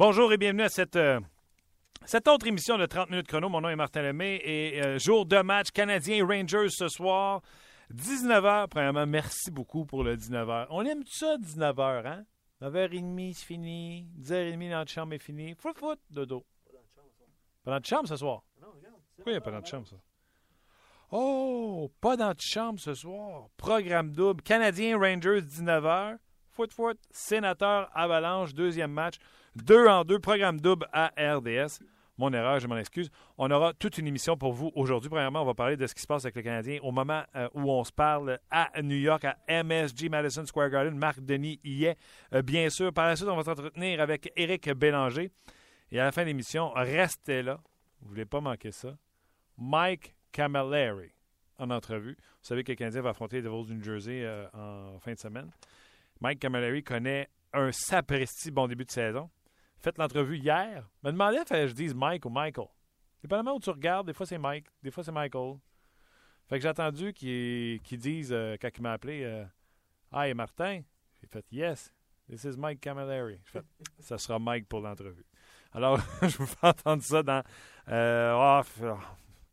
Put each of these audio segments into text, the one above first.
Bonjour et bienvenue à cette, euh, cette autre émission de 30 minutes chrono. Mon nom est Martin Lemay et euh, jour de match canadien Rangers ce soir. 19h. Premièrement, merci beaucoup pour le 19h. On aime ça, 19h, hein? 9h30, c'est fini. 10h30, notre chambre est fini. Foot, foot, dodo. Pas dans notre chambre ce soir? Pourquoi il n'y a pas dans notre chambre, ça? Oh, pas dans notre chambre ce soir. Programme double. Canadien Rangers, 19h. Foot, foot. Sénateur Avalanche, deuxième match. Deux en deux. Programme double à RDS. Mon erreur, je m'en excuse. On aura toute une émission pour vous aujourd'hui. Premièrement, on va parler de ce qui se passe avec le Canadien au moment euh, où on se parle à New York, à MSG Madison Square Garden. Marc Denis y est, euh, bien sûr. Par la suite, on va s'entretenir avec Éric Bélanger. Et à la fin de l'émission, restez là. Vous ne voulez pas manquer ça. Mike Camilleri en entrevue. Vous savez que le Canadien va affronter les Devils du New Jersey euh, en fin de semaine. Mike Camilleri connaît un sapristi bon début de saison fait l'entrevue hier, me demandait que je dise Mike ou Michael. Dépendamment où tu regardes, des fois c'est Mike, des fois c'est Michael. Fait que j'ai attendu qu'ils disent, euh, quand il m'a appelé, euh, Hi Martin. J'ai fait Yes, this is Mike Camilleri. J'ai fait Ça sera Mike pour l'entrevue. Alors, je vous fais entendre ça dans. Euh,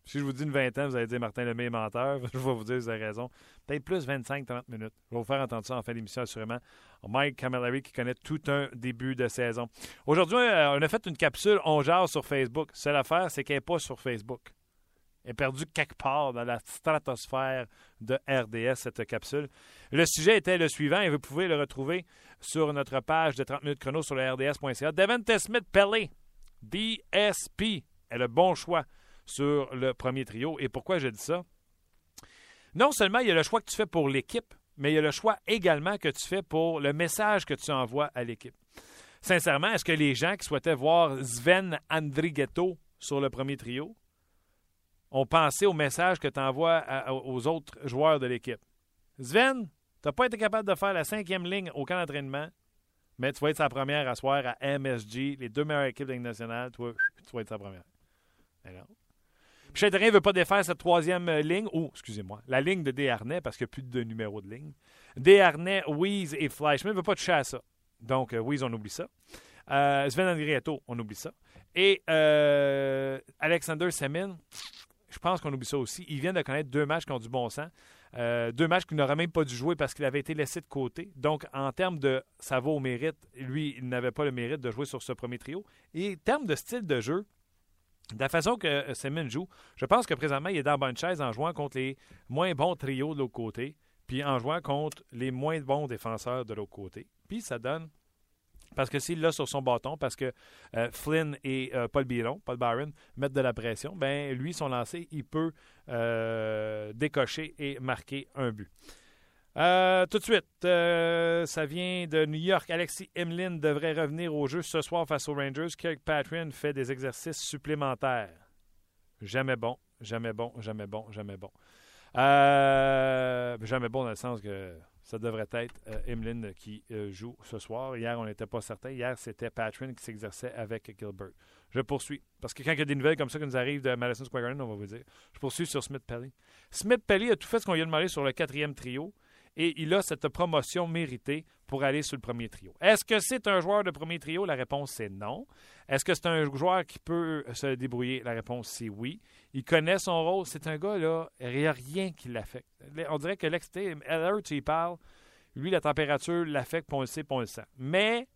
si je vous dis une vingtaine, vous allez dire Martin Lemay est menteur. Je vais vous dire, vous avez raison. Peut-être plus 25-30 minutes. Je vais vous faire entendre ça en fin d'émission, assurément. Mike Camilleri qui connaît tout un début de saison. Aujourd'hui, euh, on a fait une capsule On jase sur Facebook. Seule affaire, c'est qu'elle n'est pas sur Facebook. Elle est perdue quelque part dans la stratosphère de RDS, cette capsule. Le sujet était le suivant et vous pouvez le retrouver sur notre page de 30 minutes chrono sur le rds.ca. Devante Smith Pellet, DSP, est le bon choix sur le premier trio. Et pourquoi je dis ça? Non seulement il y a le choix que tu fais pour l'équipe, mais il y a le choix également que tu fais pour le message que tu envoies à l'équipe. Sincèrement, est-ce que les gens qui souhaitaient voir Sven Andrighetto sur le premier trio ont pensé au message que tu envoies aux autres joueurs de l'équipe? Sven, tu n'as pas été capable de faire la cinquième ligne au camp d'entraînement, mais tu vas être sa première à soir à MSG, les deux meilleures équipes de nationale, tu vas être sa première. Michel ne veut pas défaire cette troisième euh, ligne, ou, excusez-moi, la ligne de Desharnais, parce qu'il n'y a plus de numéro de ligne. Desharnais, Weeze et Fleischmann ne veut pas toucher à ça. Donc, euh, on oublie ça. Euh, Sven Andrietto, on oublie ça. Et euh, Alexander Semin, je pense qu'on oublie ça aussi. Il vient de connaître deux matchs qui ont du bon sens. deux matchs qu'il n'aurait même pas dû jouer parce qu'il avait été laissé de côté. Donc, en termes de ça vaut au mérite, lui, il n'avait pas le mérite de jouer sur ce premier trio. Et en termes de style de jeu, de la façon que euh, Semin joue, je pense que présentement, il est dans la bonne chaise en jouant contre les moins bons trios de l'autre côté, puis en jouant contre les moins bons défenseurs de l'autre côté. Puis ça donne parce que s'il l'a sur son bâton, parce que euh, Flynn et euh, Paul Byron, Paul Byron mettent de la pression, ben lui, son lancé, il peut décocher et marquer un but. Euh, tout de suite, euh, ça vient de New York. Alexis Emlin devrait revenir au jeu ce soir face aux Rangers. Kirkpatrick fait des exercices supplémentaires. Jamais bon, jamais bon, jamais bon, jamais bon. Euh, jamais bon dans le sens que ça devrait être Emlyn qui joue ce soir. Hier, on n'était pas certain. Hier, c'était Patrick qui s'exerçait avec Gilbert. Je poursuis. Parce que quand il y a des nouvelles comme ça qui nous arrivent de Madison Square Garden, on va vous dire. Je poursuis sur Smith Pelly. Smith Pelly a tout fait ce qu'on lui a demandé sur le quatrième trio et il a cette promotion méritée pour aller sur le premier trio. Est-ce que c'est un joueur de premier trio? La réponse c'est non. Est-ce que c'est un joueur qui peut se débrouiller? La réponse c'est oui. Il connaît son rôle. C'est un gars, là, il n'y a rien qui l'affecte. On dirait que l'exté, Heller, tu y parles, lui, la température l'affecte, on le sait, on le sent. Mais,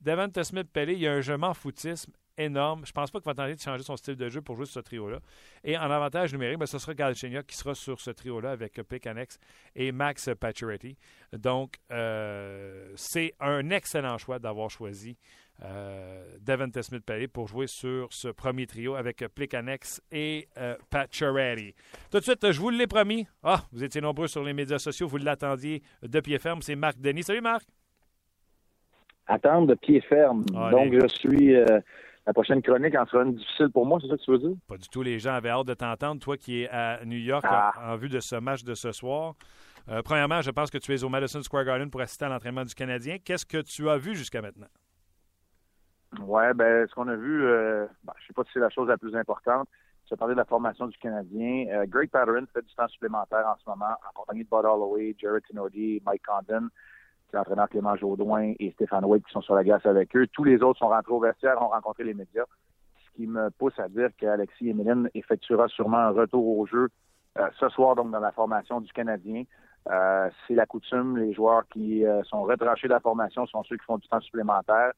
Devante Smith-Pellet, il y a un je m'en foutisme énorme. Je pense pas qu'il va tenter de changer son style de jeu pour jouer sur ce trio-là. Et en avantage numérique, ben, ce sera Galchenyuk qui sera sur ce trio-là avec Pick Annex et Max Pacioretty. Donc, euh, c'est un excellent choix d'avoir choisi euh, Devante smith pellet pour jouer sur ce premier trio avec Plicanex et euh, Pacioretty. Tout de suite, je vous l'ai promis. Ah, vous étiez nombreux sur les médias sociaux, vous l'attendiez de pied ferme. C'est Marc Denis. Salut Marc. Attendre de pied ferme. Donc, je suis euh, la prochaine chronique en sera une difficile pour moi, c'est ça que tu veux dire? Pas du tout. Les gens avaient hâte de t'entendre. Toi qui es à New York ah. en, vue de ce match de ce soir. Euh, premièrement, je pense que tu es au Madison Square Garden pour assister à l'entraînement du Canadien. Qu'est-ce que tu as vu jusqu'à maintenant? Oui, ben, ce qu'on a vu, euh, ben, je ne sais pas si c'est la chose la plus importante. Tu as parlé de la formation du Canadien. Euh, Greg Patterson fait du temps supplémentaire en ce moment en compagnie de Bud Holloway, Jared Tinody, Mike Condon l'entraîneur Clément Jaudoin et Stéphane White qui sont sur la glace avec eux. Tous les autres sont rentrés au vestiaire, ont rencontré les médias, ce qui me pousse à dire qu'Alexis Emeline effectuera sûrement un retour au jeu euh, ce soir, donc dans la formation du Canadien. Euh, c'est la coutume, les joueurs qui euh, sont retranchés de la formation sont ceux qui font du temps supplémentaire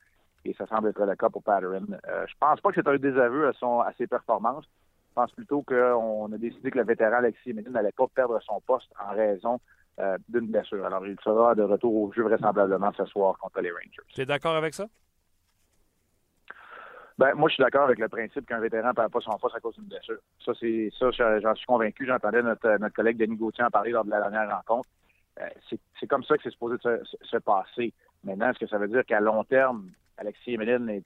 et ça semble être le cas pour Patterson. je pense pas que c'est un désaveu à, son, à ses performances. Je pense plutôt qu'on a décidé que le vétéran Alexis Emeline n'allait pas perdre son poste en raison euh, d'une blessure. Alors, il sera de retour au jeu vraisemblablement ce soir contre les Rangers. Tu es d'accord avec ça? Ben, moi, je suis d'accord avec le principe qu'un vétéran ne perd pas son poste à cause d'une blessure. Ça, c'est ça, j'en suis convaincu. J'entendais notre, notre collègue Denis Gauthier en parler lors de la dernière rencontre. Euh, c'est comme ça que c'est supposé se, passer. Maintenant, est-ce que ça veut dire qu'à long terme, Alexis Emeline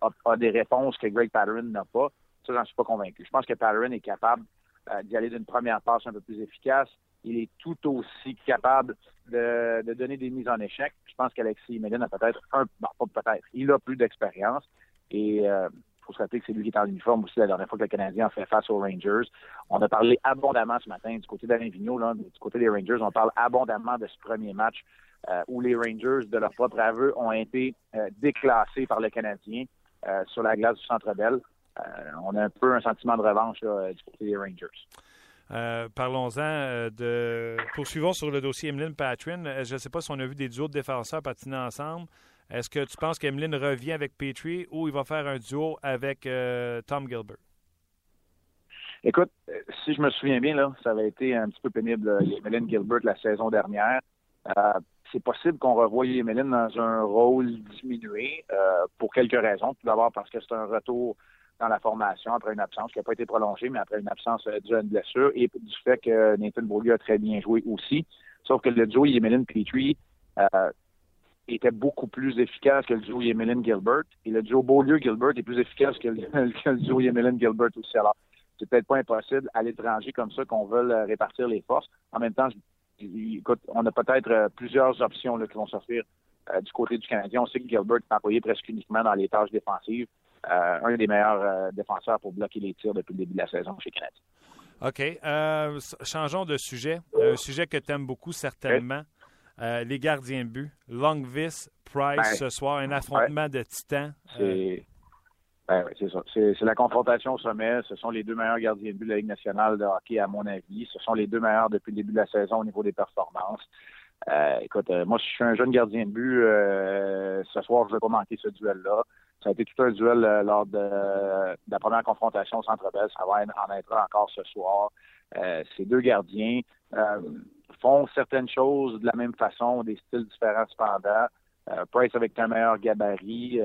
a, des réponses que Greg Patterson n'a pas? Ça, j'en suis pas convaincu. Je pense que Patterson est capable euh, d'y aller d'une première passe un peu plus efficace, il est tout aussi capable de, donner des mises en échec. Je pense qu'Alexis Méline a peut-être un, bon, pas peut-être, il a plus d'expérience. Et il euh, faut se rappeler que c'est lui qui est en uniforme aussi la dernière fois que le Canadien a fait face aux Rangers. On a parlé abondamment ce matin du côté d'Alain Vigneault, là, du côté des Rangers, on parle abondamment de ce premier match euh, où les Rangers, de leur propre aveu, ont été euh, déclassés par le Canadien sur la glace du Centre Bell. on a un peu un sentiment de revanche du côté des Rangers. Euh, parlons-en euh, de. Poursuivons sur le dossier Emeline Patrin. Euh, je ne sais pas si on a vu des duos de défenseurs patiner ensemble. Est-ce que tu penses qu'Emeline revient avec Petrie ou il va faire un duo avec Tom Gilbert? Écoute, si je me souviens bien, là, ça avait été un petit peu pénible, Emeline Gilbert, la saison dernière. c'est possible qu'on revoie Emeline dans un rôle diminué pour quelques raisons. Tout d'abord parce que c'est un retour dans la formation après une absence qui n'a pas été prolongée, mais après une absence euh, due à une blessure et du fait que Nathan Beaulieu a très bien joué aussi. Sauf que le duo Yemelin Petrie euh, était beaucoup plus efficace que le duo Yemelin Gilbert. Et le duo Beaulieu-Gilbert est plus efficace que le, duo Yemelin Gilbert aussi. Alors, c'est peut-être pas impossible à l'étranger comme ça qu'on veut euh, répartir les forces. En même temps, on a peut-être plusieurs options qui vont s'offrir du côté du Canadien. On sait que Gilbert est employé presque uniquement dans les tâches défensives. Euh, un des meilleurs euh, défenseurs pour bloquer les tirs depuis le début de la saison chez Canadien. OK. Euh, changeons de sujet. Un sujet que tu aimes beaucoup, certainement. les gardiens de but. Longvis, Price, ben, ce soir, un affrontement de titans. C'est ben, c'est ça. C'est la confrontation au sommet. Ce sont les deux meilleurs gardiens de but de la Ligue nationale de hockey, à mon avis. Ce sont les deux meilleurs depuis le début de la saison au niveau des performances. écoute, moi, je suis un jeune gardien de but. ce soir, je ne vais pas manquer ce duel-là. Ça a été tout un duel euh, lors de, la première confrontation au Centre Bell. Ça va en être encore ce soir. Euh, ces deux gardiens euh, font certaines choses de la même façon, des styles différents cependant. Price avec un meilleur gabarit,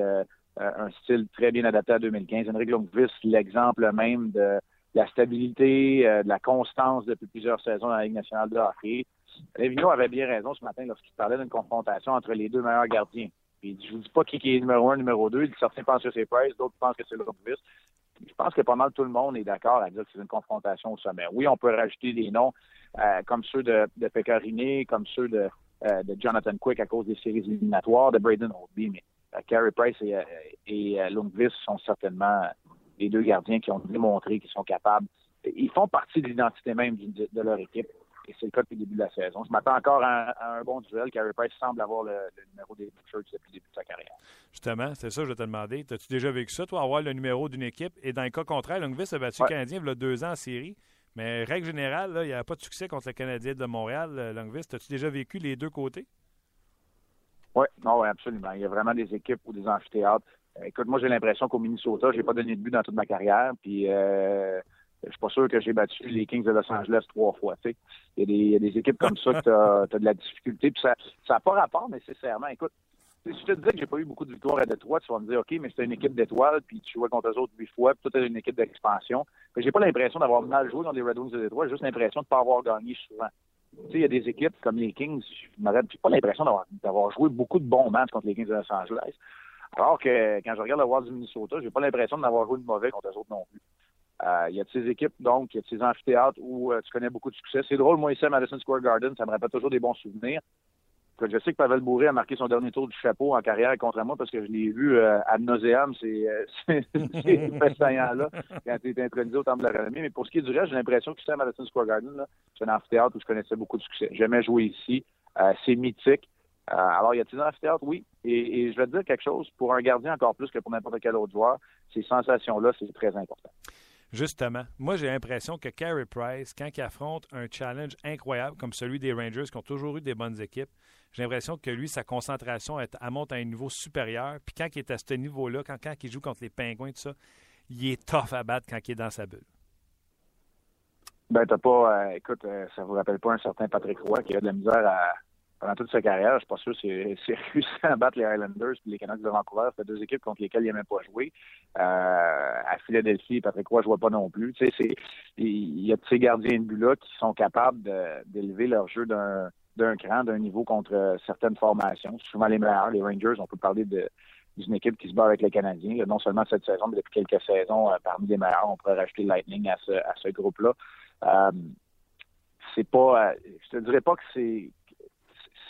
un style très bien adapté à 2015. Henrik Lundqvist, l'exemple même de, la stabilité, de la constance depuis plusieurs saisons dans la Ligue nationale de hockey. Lévino avait bien raison ce matin lorsqu'il parlait d'une confrontation entre les deux meilleurs gardiens. Puis je vous dis pas qui est numéro un, numéro deux. Certains pensent que c'est Price, d'autres pensent que c'est Lundqvist. Je pense que pas mal tout le monde est d'accord à dire que c'est une confrontation au sommet. Oui, on peut rajouter des noms euh, comme ceux de, de comme ceux de, euh, de, Jonathan Quick à cause des séries éliminatoires, de Braden Holtby, mais euh, Carey Price et, et Lundqvist sont certainement les deux gardiens qui ont démontré qu'ils sont capables. Ils font partie de l'identité même de leur équipe et c'est le cas depuis le début de la saison. Je m'attends encore à, un bon duel. Carey Price semble avoir le, numéro des Butchers depuis le début de sa carrière. Justement, c'est ça que je vais te demander. As-tu déjà vécu ça, toi, avoir le numéro d'une équipe? Et dans le cas contraire, Longvis a battu le Canadien il y a deux ans en série. Mais règle générale, il n'y a pas de succès contre le Canadien de Montréal, euh, Longvis. As-tu déjà vécu les deux côtés? Oui, non, absolument. Il y a vraiment des équipes ou des amphithéâtres. Euh, écoute, moi, j'ai l'impression qu'au Minnesota, j'ai pas donné de but dans toute ma carrière. Puis, euh, je suis pas sûr que j'ai battu les Kings de Los Angeles trois fois. Il y, a des, équipes comme ça que tu as, de la difficulté. Puis ça n'a pas rapport nécessairement. Écoute, si je te disais que j'ai pas eu beaucoup de victoires à Détroit, tu vas me dire OK, mais c'était une équipe d'étoiles, puis tu jouais contre eux autres huit fois, puis toi, tu une équipe d'expansion. J'ai pas l'impression d'avoir mal joué dans les Red Wings de Détroit, j'ai juste l'impression de ne pas avoir gagné souvent. Tu sais, il y a des équipes comme les Kings, je n'ai pas l'impression d'avoir joué beaucoup de bons matchs contre les Kings de Los Angeles. Alors que quand je regarde le Wild du Minnesota, j'ai pas l'impression d'avoir joué de mauvais contre eux autres non plus. Euh, il y a de ces équipes, donc, il y a de ces amphithéâtres où euh, tu connais beaucoup de succès? C'est drôle, moi, ici à Madison Square Garden, ça me rappelle toujours des bons souvenirs. Je sais que Pavel Bourré a marqué son dernier tour du chapeau en carrière contre moi parce que je l'ai vu euh, à nauseam, c'est là quand il était intronisé au Temple de la Renommée. Mais pour ce qui est du reste, j'ai l'impression que c'est à Madison Square Garden, c'est un amphithéâtre où je connaissais beaucoup de succès. J'aimais jouer ici. c'est mythique. alors, il y a un amphithéâtre? Oui. Et, je vais te dire quelque chose, pour un gardien encore plus que pour n'importe quel autre joueur, ces sensations-là, c'est très important. Justement, moi j'ai l'impression que Carey Price, quand il affronte un challenge incroyable comme celui des Rangers, qui ont toujours eu des bonnes équipes, j'ai l'impression que lui, sa concentration, elle, monte à un niveau supérieur. Puis quand il est à ce niveau-là, quand, quand il joue contre les Pingouins, tout ça, il est tough à battre quand il est dans sa bulle. Ben, t'as pas. Euh, écoute, euh, ça vous rappelle pas un certain Patrick Roy qui a de la misère à, pendant toute sa carrière. Je suis pas sûr si c'est réussi à battre les Highlanders et les Canucks de Vancouver. C'est deux équipes contre lesquelles il n'aimait pas jouer. Euh, à Philadelphie, Patrick Roy ne jouait pas non plus. Tu sais, il y a de ces gardiens de but-là qui sont capables d'élever leur jeu d'un d'un cran, d'un niveau contre certaines formations. Souvent les meilleurs. Les Rangers, on peut parler d'une équipe qui se bat avec les Canadiens, non seulement cette saison, mais depuis quelques saisons, parmi les meilleurs. On pourrait rajouter Lightning à ce, à ce groupe-là. Euh, c'est pas, euh, je te dirais pas que c'est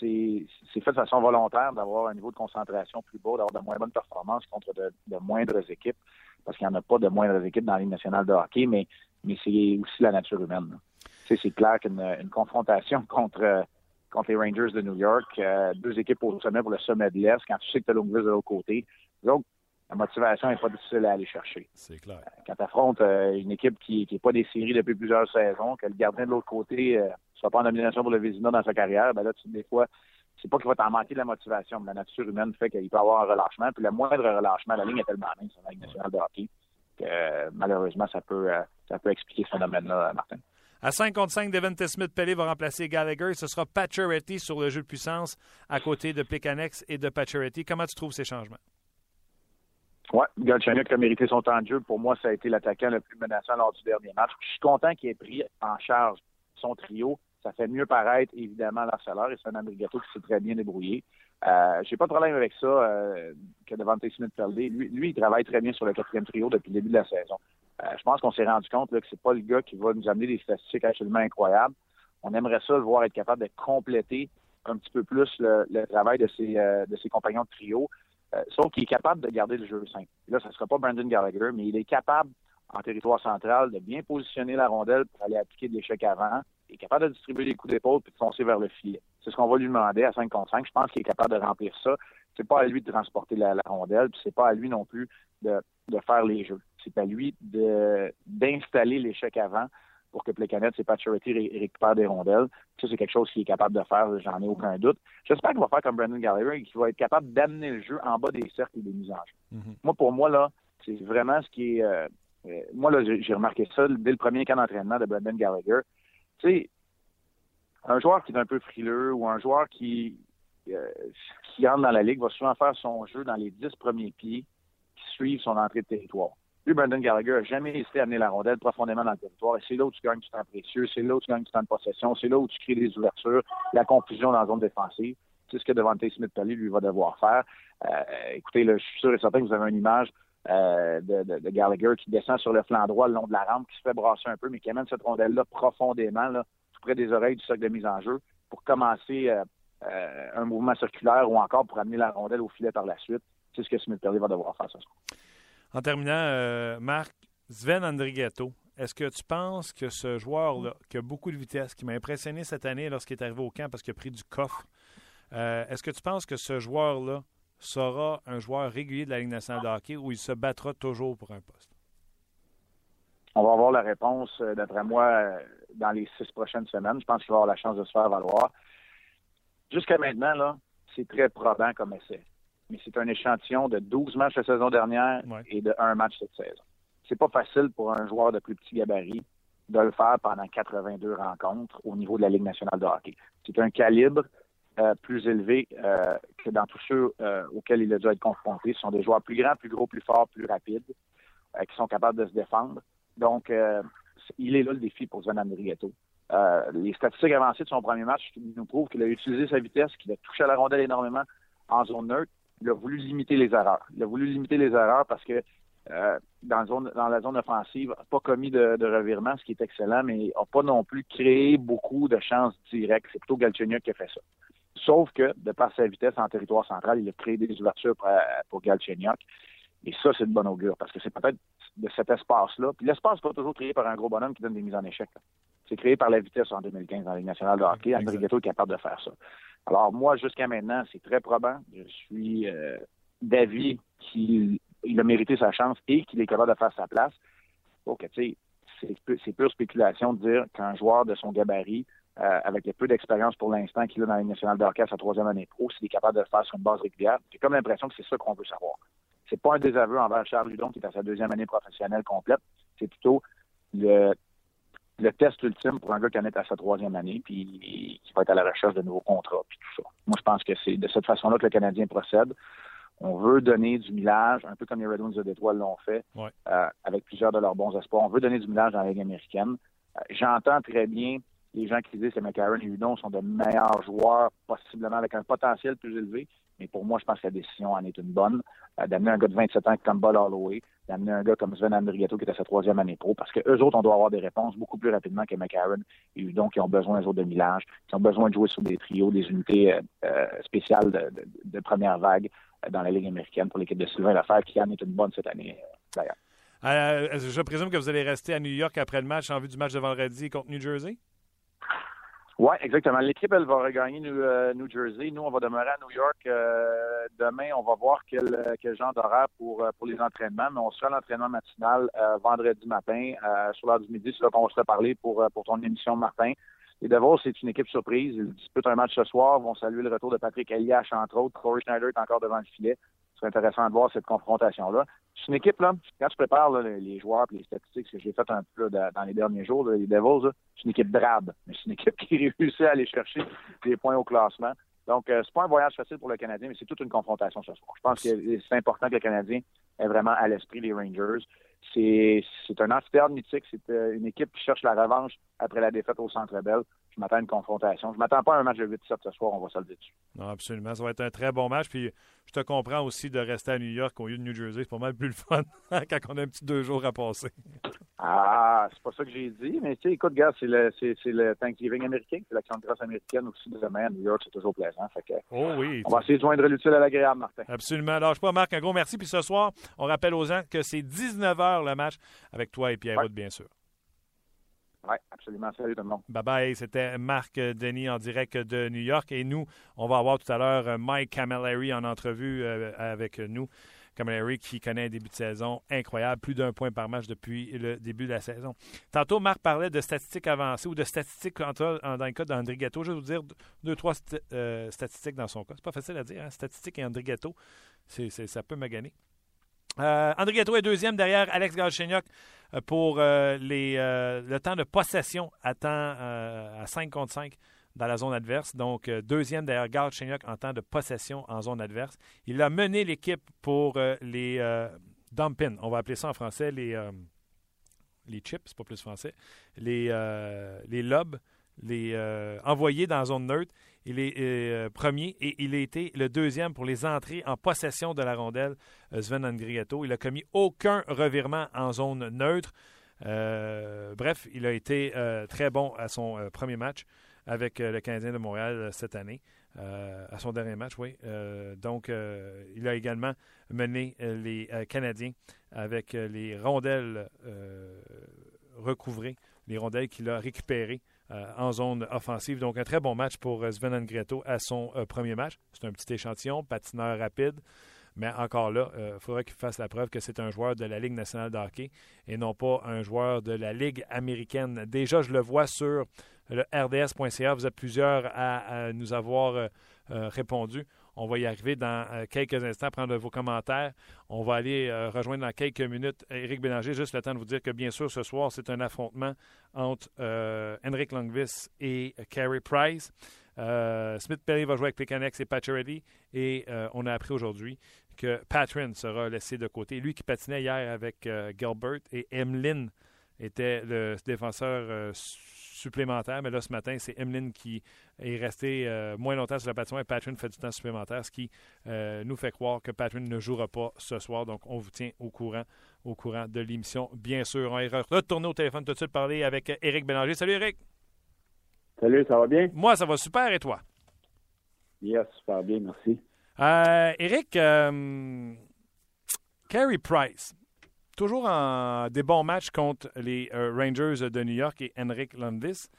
c'est fait de façon volontaire d'avoir un niveau de concentration plus bas, d'avoir de moins bonnes performances contre de, moindres équipes, parce qu'il n'y en a pas de moindres équipes dans la Ligue nationale de hockey, mais, mais c'est aussi la nature humaine. C'est clair qu'une confrontation contre, contre les Rangers de New York, euh, deux équipes au sommet pour le sommet de l'Est, quand tu sais que tu as de l'autre côté, donc la motivation n'est pas difficile à aller chercher. C'est clair. Euh, quand tu affrontes euh, une équipe qui n'est pas des séries depuis plusieurs saisons, que le gardien de l'autre côté ne euh, soit pas en nomination pour le Vézina dans sa carrière, ben là, tu, des fois, c'est pas qu'il va t'en manquer de la motivation, mais la nature humaine fait qu'il peut avoir un relâchement. Puis le moindre relâchement, la ligne est tellement mince sur la Ligue nationale de hockey que malheureusement, ça peut, ça peut expliquer ce phénomène-là, Martin. À 5 contre 5, Devante Smith-Pelé va remplacer Gallagher. Ce sera Pacioretty sur le jeu de puissance à côté de Plekanex et de Pacioretty. Comment tu trouves ces changements? Oui, Galchenyuk a mérité son temps de jeu. Pour moi, ça a été l'attaquant le plus menaçant lors du dernier match. Je suis content qu'il ait pris en charge son trio. Ça fait mieux paraître, évidemment, l'Arcelor et c'est un Andrigato qui s'est très bien débrouillé. Euh, J'ai pas de problème avec ça euh, que Devante Smith Pelday. Lui, lui, il travaille très bien sur le quatrième trio depuis le début de la saison. Euh, je pense qu'on s'est rendu compte là, que c'est pas le gars qui va nous amener des statistiques absolument incroyables. On aimerait ça le voir être capable de compléter un petit peu plus le, travail de ses, euh, de ses compagnons de trio. Euh, sauf qu'il est capable de garder le jeu simple. là, ça ne sera pas Brandon Gallagher, mais il est capable, en territoire central, de bien positionner la rondelle pour aller appliquer de l'échec avant. Il est capable de distribuer les coups d'épaule puis de foncer vers le filet. C'est ce qu'on va lui demander à 5 contre 5. Je pense qu'il est capable de remplir ça. C'est pas à lui de transporter la, rondelle, puis c'est pas à lui non plus de, de faire les jeux. C'est à lui d'installer l'échec avant pour que Plekanec et Paturity récupèrent des rondelles. Ça, c'est quelque chose qu'il est capable de faire, j'en ai aucun doute. J'espère qu'il va faire comme Brandon Gallagher et qu'il va être capable d'amener le jeu en bas des cercles et des mises en jeu. Moi, pour moi, là, c'est vraiment ce qui est... Euh, euh, moi, là, j'ai remarqué ça dès le premier camp d'entraînement de Brandon Gallagher. Tu sais, un joueur qui est un peu frileux ou un joueur qui, euh, qui entre dans la ligue va souvent faire son jeu dans les dix premiers pieds qui suivent son entrée de territoire. Lui, Brandon Gallagher n'a jamais hésité à amener la rondelle profondément dans le territoire. Et c'est là où tu gagnes du temps précieux, c'est là où tu gagnes du temps de possession, c'est là où tu crées des ouvertures, la confusion dans la zone défensive. C'est ce que Devante Smith-Pelly, lui, va devoir faire. Euh, écoutez, là, je suis sûr et certain que vous avez une image euh, de, Gallagher qui descend sur le flanc droit le long de la rampe, qui se fait brasser un peu, mais qui amène cette rondelle-là profondément, tout près des oreilles du socle de mise en jeu, pour commencer euh, un mouvement circulaire ou encore pour amener la rondelle au filet par la suite. C'est ce que Smith-Pelly va devoir faire ce soir. En terminant, euh, Marc, Sven Andrighetto, est-ce que tu penses que ce joueur-là, qui a beaucoup de vitesse, qui m'a impressionné cette année lorsqu'il est arrivé au camp parce qu'il a pris du coffre, euh, est-ce que tu penses que ce joueur-là sera un joueur régulier de la Ligue nationale de hockey ou il se battra toujours pour un poste? On va avoir la réponse, euh, d'après moi, dans les six prochaines semaines. Je pense qu'il va avoir la chance de se faire valoir. Jusqu'à maintenant, là, c'est très probant comme essai mais c'est un échantillon de 12 matchs la saison dernière et de un match cette saison. C'est pas facile pour un joueur de plus petit gabarit de le faire pendant 82 rencontres au niveau de la Ligue nationale de hockey. C'est un calibre euh, plus élevé euh, que dans tous ceux euh, auxquels il a dû être confronté. Ce sont des joueurs plus grands, plus gros, plus forts, plus rapides, qui sont capables de se défendre. Donc, il est là le défi pour Zan Andrietto. les statistiques avancées de son premier match nous prouvent qu'il a utilisé sa vitesse, qu'il a touché à la rondelle énormément en zone neutre, il a voulu limiter les erreurs. Il a voulu limiter les erreurs parce que euh, dans, zone, dans, la zone offensive, n'a pas commis de, revirement, ce qui est excellent, mais n'a pas non plus créé beaucoup de chances directes. C'est plutôt Galchenyuk qui a fait ça. Sauf que, de par sa vitesse en territoire central, il a créé des ouvertures pour, pour Galchenyuk. Et ça, c'est de bon augure, parce que c'est peut-être de cet espace-là. Puis l'espace n'est pas toujours créé par un gros bonhomme qui donne des mises en échec. C'est créé par la vitesse en 2015 dans la Ligue nationale de hockey. André Ghetto est capable de faire ça. Alors moi, jusqu'à maintenant, c'est très probant. Je suis d'avis qu'il a mérité sa chance et qu'il est capable de faire sa place. Ok, tu sais, c'est pure spéculation de dire qu'un joueur de son gabarit, euh, avec le peu d'expérience pour l'instant qu'il a dans la nationale d'hockey à sa troisième année pro, s'il est capable de le faire sur une base régulière, j'ai comme l'impression que c'est ça qu'on veut savoir. C'est pas un désaveu envers Charles Ludon qui est à sa deuxième année professionnelle complète, c'est plutôt le, le test ultime pour un gars qui en est à sa troisième année, puis qui va être à la recherche de nouveaux contrats, puis tout ça. Moi, je pense que c'est de cette façon-là que le Canadien procède. On veut donner du millage, un peu comme les Red Wings de Détroit l'ont fait, euh, avec plusieurs de leurs bons espoirs. On veut donner du millage dans la Ligue américaine. Euh, j'entends très bien les gens qui disent que McCarron et Hudon sont de meilleurs joueurs, possiblement avec un potentiel plus élevé. Mais pour moi, je pense que la décision en est une bonne. Euh, d'amener un gars de 27 ans comme Ball Holloway, d'amener un gars comme Sven Andrigato qui est à sa troisième année pro, parce qu'eux autres, on doit avoir des réponses beaucoup plus rapidement que McCarron et Hudon qui ont besoin, eux de millage, qui ont besoin de jouer sur des trios, des unités spéciales de première vague dans la Ligue américaine pour l'équipe de Sylvain Lafayette, qui en est une bonne cette année, euh, d'ailleurs. Euh, je présume que vous allez rester à New York après le match en vue du match de vendredi contre New Jersey? Oui, exactement. L'équipe, elle va regagner New, euh, Jersey. Nous, on va demeurer à New York. demain, on va voir quel, quel genre d'horaire pour, pour les entraînements, mais on sera à l'entraînement matinal vendredi matin, sur l'heure du midi. C'est là qu'on va se parler pour, pour ton émission, Martin. Les Devils, c'est une équipe surprise. Ils disputent un match ce soir. Ils vont saluer le retour de Patrick Eliash, entre autres. Corey Schneider est encore devant le filet. Ce serait intéressant de voir cette confrontation-là. C'est une équipe, là, quand tu prépares les joueurs et les statistiques que j'ai faites un peu dans les derniers jours, les Devils, c'est une équipe drabe. Mais c'est une équipe qui réussit à aller chercher des points au classement. Donc, euh, c'est pas un voyage facile pour le Canadien, mais c'est toute une confrontation ce soir. Je pense que c'est important que le Canadien ait vraiment à l'esprit les Rangers. C'est un amphithéâtre mythique. C'est euh, une équipe qui cherche la revanche après la défaite au Centre Bell je m'attends à une confrontation. Je m'attends pas à un match de 8-7 ce soir, on va se le dessus. Non, absolument. Ça va être un très bon match. Puis je te comprends aussi de rester à New York au lieu de New Jersey. C'est pas mal plus le fun quand on a un petit deux jours à passer. Ah, c'est pas ça que j'ai dit, mais tu sais, écoute, gars, c'est le, c'est, le Thanksgiving américain, c'est l'action de grâce américaine aussi demain à New York, c'est toujours plaisant. Fait que, oh oui. On va essayer de joindre l'utile à l'agréable, Martin. Absolument. Alors, je pas, Marc, un gros merci. Puis ce soir, on rappelle aux gens que c'est 19h le match avec toi et Pierre bien sûr. Oui, absolument. Salut tout le monde. Bye bye. C'était Marc Denis en direct de New York. Et nous, on va avoir tout à l'heure Mike Camilleri en entrevue euh, avec nous. Camilleri qui connaît un début de saison incroyable, plus d'un point par match depuis le début de la saison. Tantôt, Marc parlait de statistiques avancées ou de statistiques dans le cas d'André Gatto. Je vais vous dire deux, trois euh, statistiques dans son cas. C'est pas facile à dire, hein? statistiques et André Gatto, ça peut me gagner. Euh, André Gatto est deuxième derrière Alex Galchenyuk euh, pour euh, les, le temps de possession à temps à 5 contre 5 dans la zone adverse. Donc, deuxième derrière Galchenyuk en temps de possession en zone adverse. Il a mené l'équipe pour les dump On va appeler ça en français les, les chips, c'est pas plus français. Les, les lobes, les envoyés dans la zone neutre. Il est euh, premier et il a été le deuxième pour les entrées en possession de la rondelle, euh, Sven Andrigato. Il n'a commis aucun revirement en zone neutre. Euh, bref, il a été très bon à son premier match avec le Canadien de Montréal cette année. à son dernier match, oui. donc, il a également mené les Canadiens avec les rondelles recouvrées, les rondelles qu'il a récupérées euh, en zone offensive. Donc, un très bon match pour euh, Sven Andrietto à son euh, premier match. C'est un petit échantillon, patineur rapide. Mais encore là, il faudra qu'il fasse la preuve que c'est un joueur de la Ligue nationale de hockey et non pas un joueur de la Ligue américaine. Déjà, je le vois sur le rds.ca. Vous êtes plusieurs à nous avoir répondu. On va y arriver dans euh, quelques instants, prendre vos commentaires. On va aller euh, rejoindre dans quelques minutes Éric Bélanger. Juste le temps de vous dire que, bien sûr, ce soir, c'est un affrontement entre euh, Henrik Longvis et Carey Price. Smith Perry va jouer avec Pekanex et Pacioretty. Et on a appris aujourd'hui que Patrin sera laissé de côté. Lui qui patinait hier avec Gilbert et Emlyn était le défenseur supplémentaire. Mais là, ce matin, c'est Emeline qui est resté euh, moins longtemps sur la patinoire et Patrick fait du temps supplémentaire, ce qui euh, nous fait croire que Patrick ne jouera pas ce soir. Donc, on vous tient au courant au courant de l'émission, bien sûr. On va retourner au téléphone tout de suite parler avec Éric Bélanger. Salut, Éric. Salut, ça va bien? Moi, ça va super. Et toi? Yes, super bien, merci. Euh, Éric, euh, Carey Price, toujours en des bons matchs contre les euh, Rangers de New York et Henrik Lundqvist.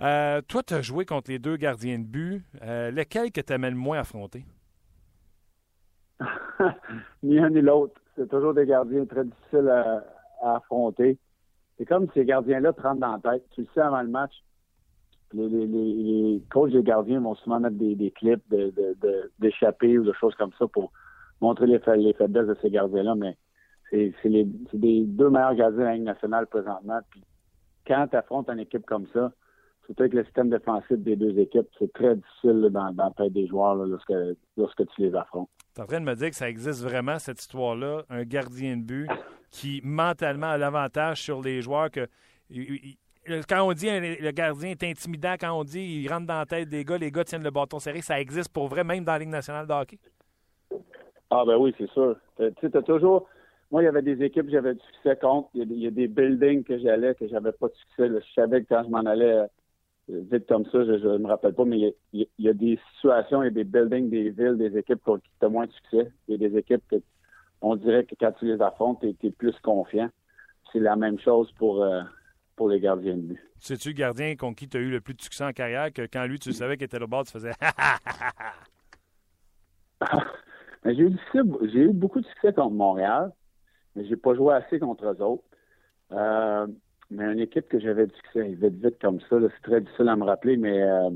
Euh, toi, tu as joué contre les deux gardiens de but. Euh, lequel que tu le moins affronter? ni un ni l'autre. C'est toujours des gardiens très difficiles à, affronter. C'est comme ces gardiens-là te rentrent dans la tête. Tu le sais avant le match. Les, coachs des gardiens vont souvent mettre des, clips d'échappées de, ou de choses comme ça pour montrer les, les faiblesses de ces gardiens-là. Mais c'est les, des deux meilleurs gardiens de la Ligue nationale présentement. Puis quand tu affrontes une équipe comme ça, surtout avec le système défensif des deux équipes, c'est très difficile dans, dans la tête des joueurs lorsque, lorsque tu les affrontes. Tu es en train de me dire que ça existe vraiment, cette histoire-là, un gardien de but qui mentalement a l'avantage sur les joueurs que. quand on dit le gardien est intimidant, quand on dit il rentre dans la tête des gars, les gars tiennent le bâton serré, ça existe pour vrai, même dans la Ligue nationale de hockey? Ah ben oui, c'est sûr. Tu sais, toujours. Moi, il y avait des équipes que j'avais du succès contre. Il y, a, des buildings que j'allais que j'avais pas de succès. Je savais que quand je m'en allais vite comme ça, je ne me rappelle pas, mais il y, a, des situations, il y a des buildings, des villes, des équipes qui ont moins de succès. Il y a des équipes que on dirait que quand tu les affrontes, tu es, plus confiant. C'est la même chose pour, euh, pour les gardiens de but. C'est-tu le gardien contre qui tu as eu le plus de succès en carrière que quand lui, tu savais qu'il était au bord, tu faisais J'ai eu, eu, beaucoup de succès contre Montréal, mais j'ai pas joué assez contre eux autres. Euh, mais une équipe que j'avais du succès vite, vite comme ça, c'est très difficile à me rappeler, mais. Euh,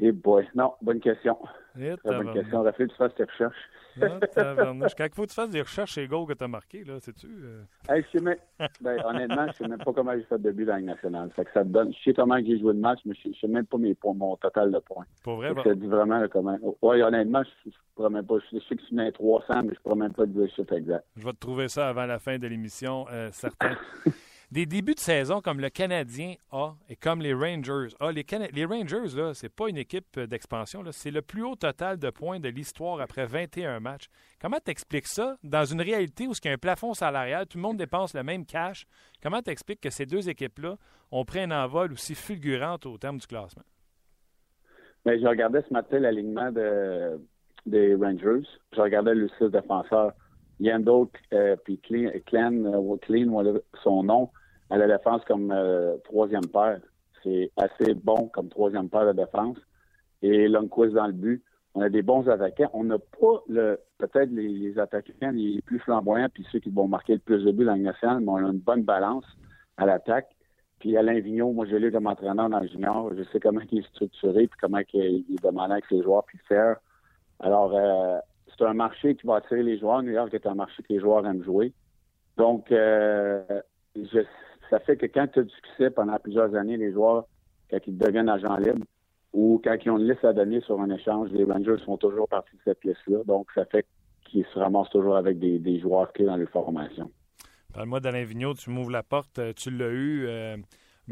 et boy, non, bonne question. Très bonne question. Raphaël, tu fasses tes recherches. Ah, quand il faut que tu fasses des recherches c'est goals que tu as marqué, là, sais-tu? Euh? Hey, ben, honnêtement, je ne sais même pas comment j'ai fait de but dans la nationale. Ça que ça donne. Je sais comment j'ai joué le match, mais je ne sais même pas mes mon total de points. Pour vrai? Ça dit vraiment comment. Oui, honnêtement, je ne pourrais même pas. Je sais que tu mets 300, mais je ne pourrais même pas dire le chiffre exact. Je vais te trouver ça avant la fin de l'émission, euh, certain. des débuts de saison comme le Canadien a et comme les Rangers a. Les, les Rangers, là, c'est pas une équipe d'expansion, c'est le plus haut total de points de l'histoire après 21 matchs. Comment t'expliques ça dans une réalité où il y a un plafond salarial, tout le monde dépense le même cash? Comment t'expliques que ces deux équipes-là ont pris un envol aussi fulgurant au terme du classement? Bien, je regardais ce matin l'alignement de, des Rangers. Je regardais le six défenseurs. Yandel euh, puis Clean, Clean, euh, Clean, son nom à la défense comme euh, troisième paire. C'est assez bon comme troisième paire de défense. Et Lundqvist dans le but. On a des bons attaquants. On n'a pas le peut-être les, attaquants les plus flamboyants puis ceux qui vont marquer le plus de buts dans le national, mais on a une bonne balance à l'attaque. Puis Alain Vigneault, moi je l'ai comme entraîneur dans le junior. Je sais comment il est structuré puis comment il est demandé avec ses joueurs puis faire. Alors euh, c'est un marché qui va attirer les joueurs. New York est un marché que les joueurs aiment jouer. Donc, euh, ça fait que quand tu as du succès pendant plusieurs années, les joueurs, quand ils deviennent agents libres ou quand ils ont une liste à donner sur un échange, les Rangers font toujours partie de cette liste-là. Donc, ça fait qu'ils se ramassent toujours avec des, joueurs clés dans leur formation. Parle-moi d'Alain Vigneault, tu m'ouvres la porte, euh, tu l'as eu. Euh,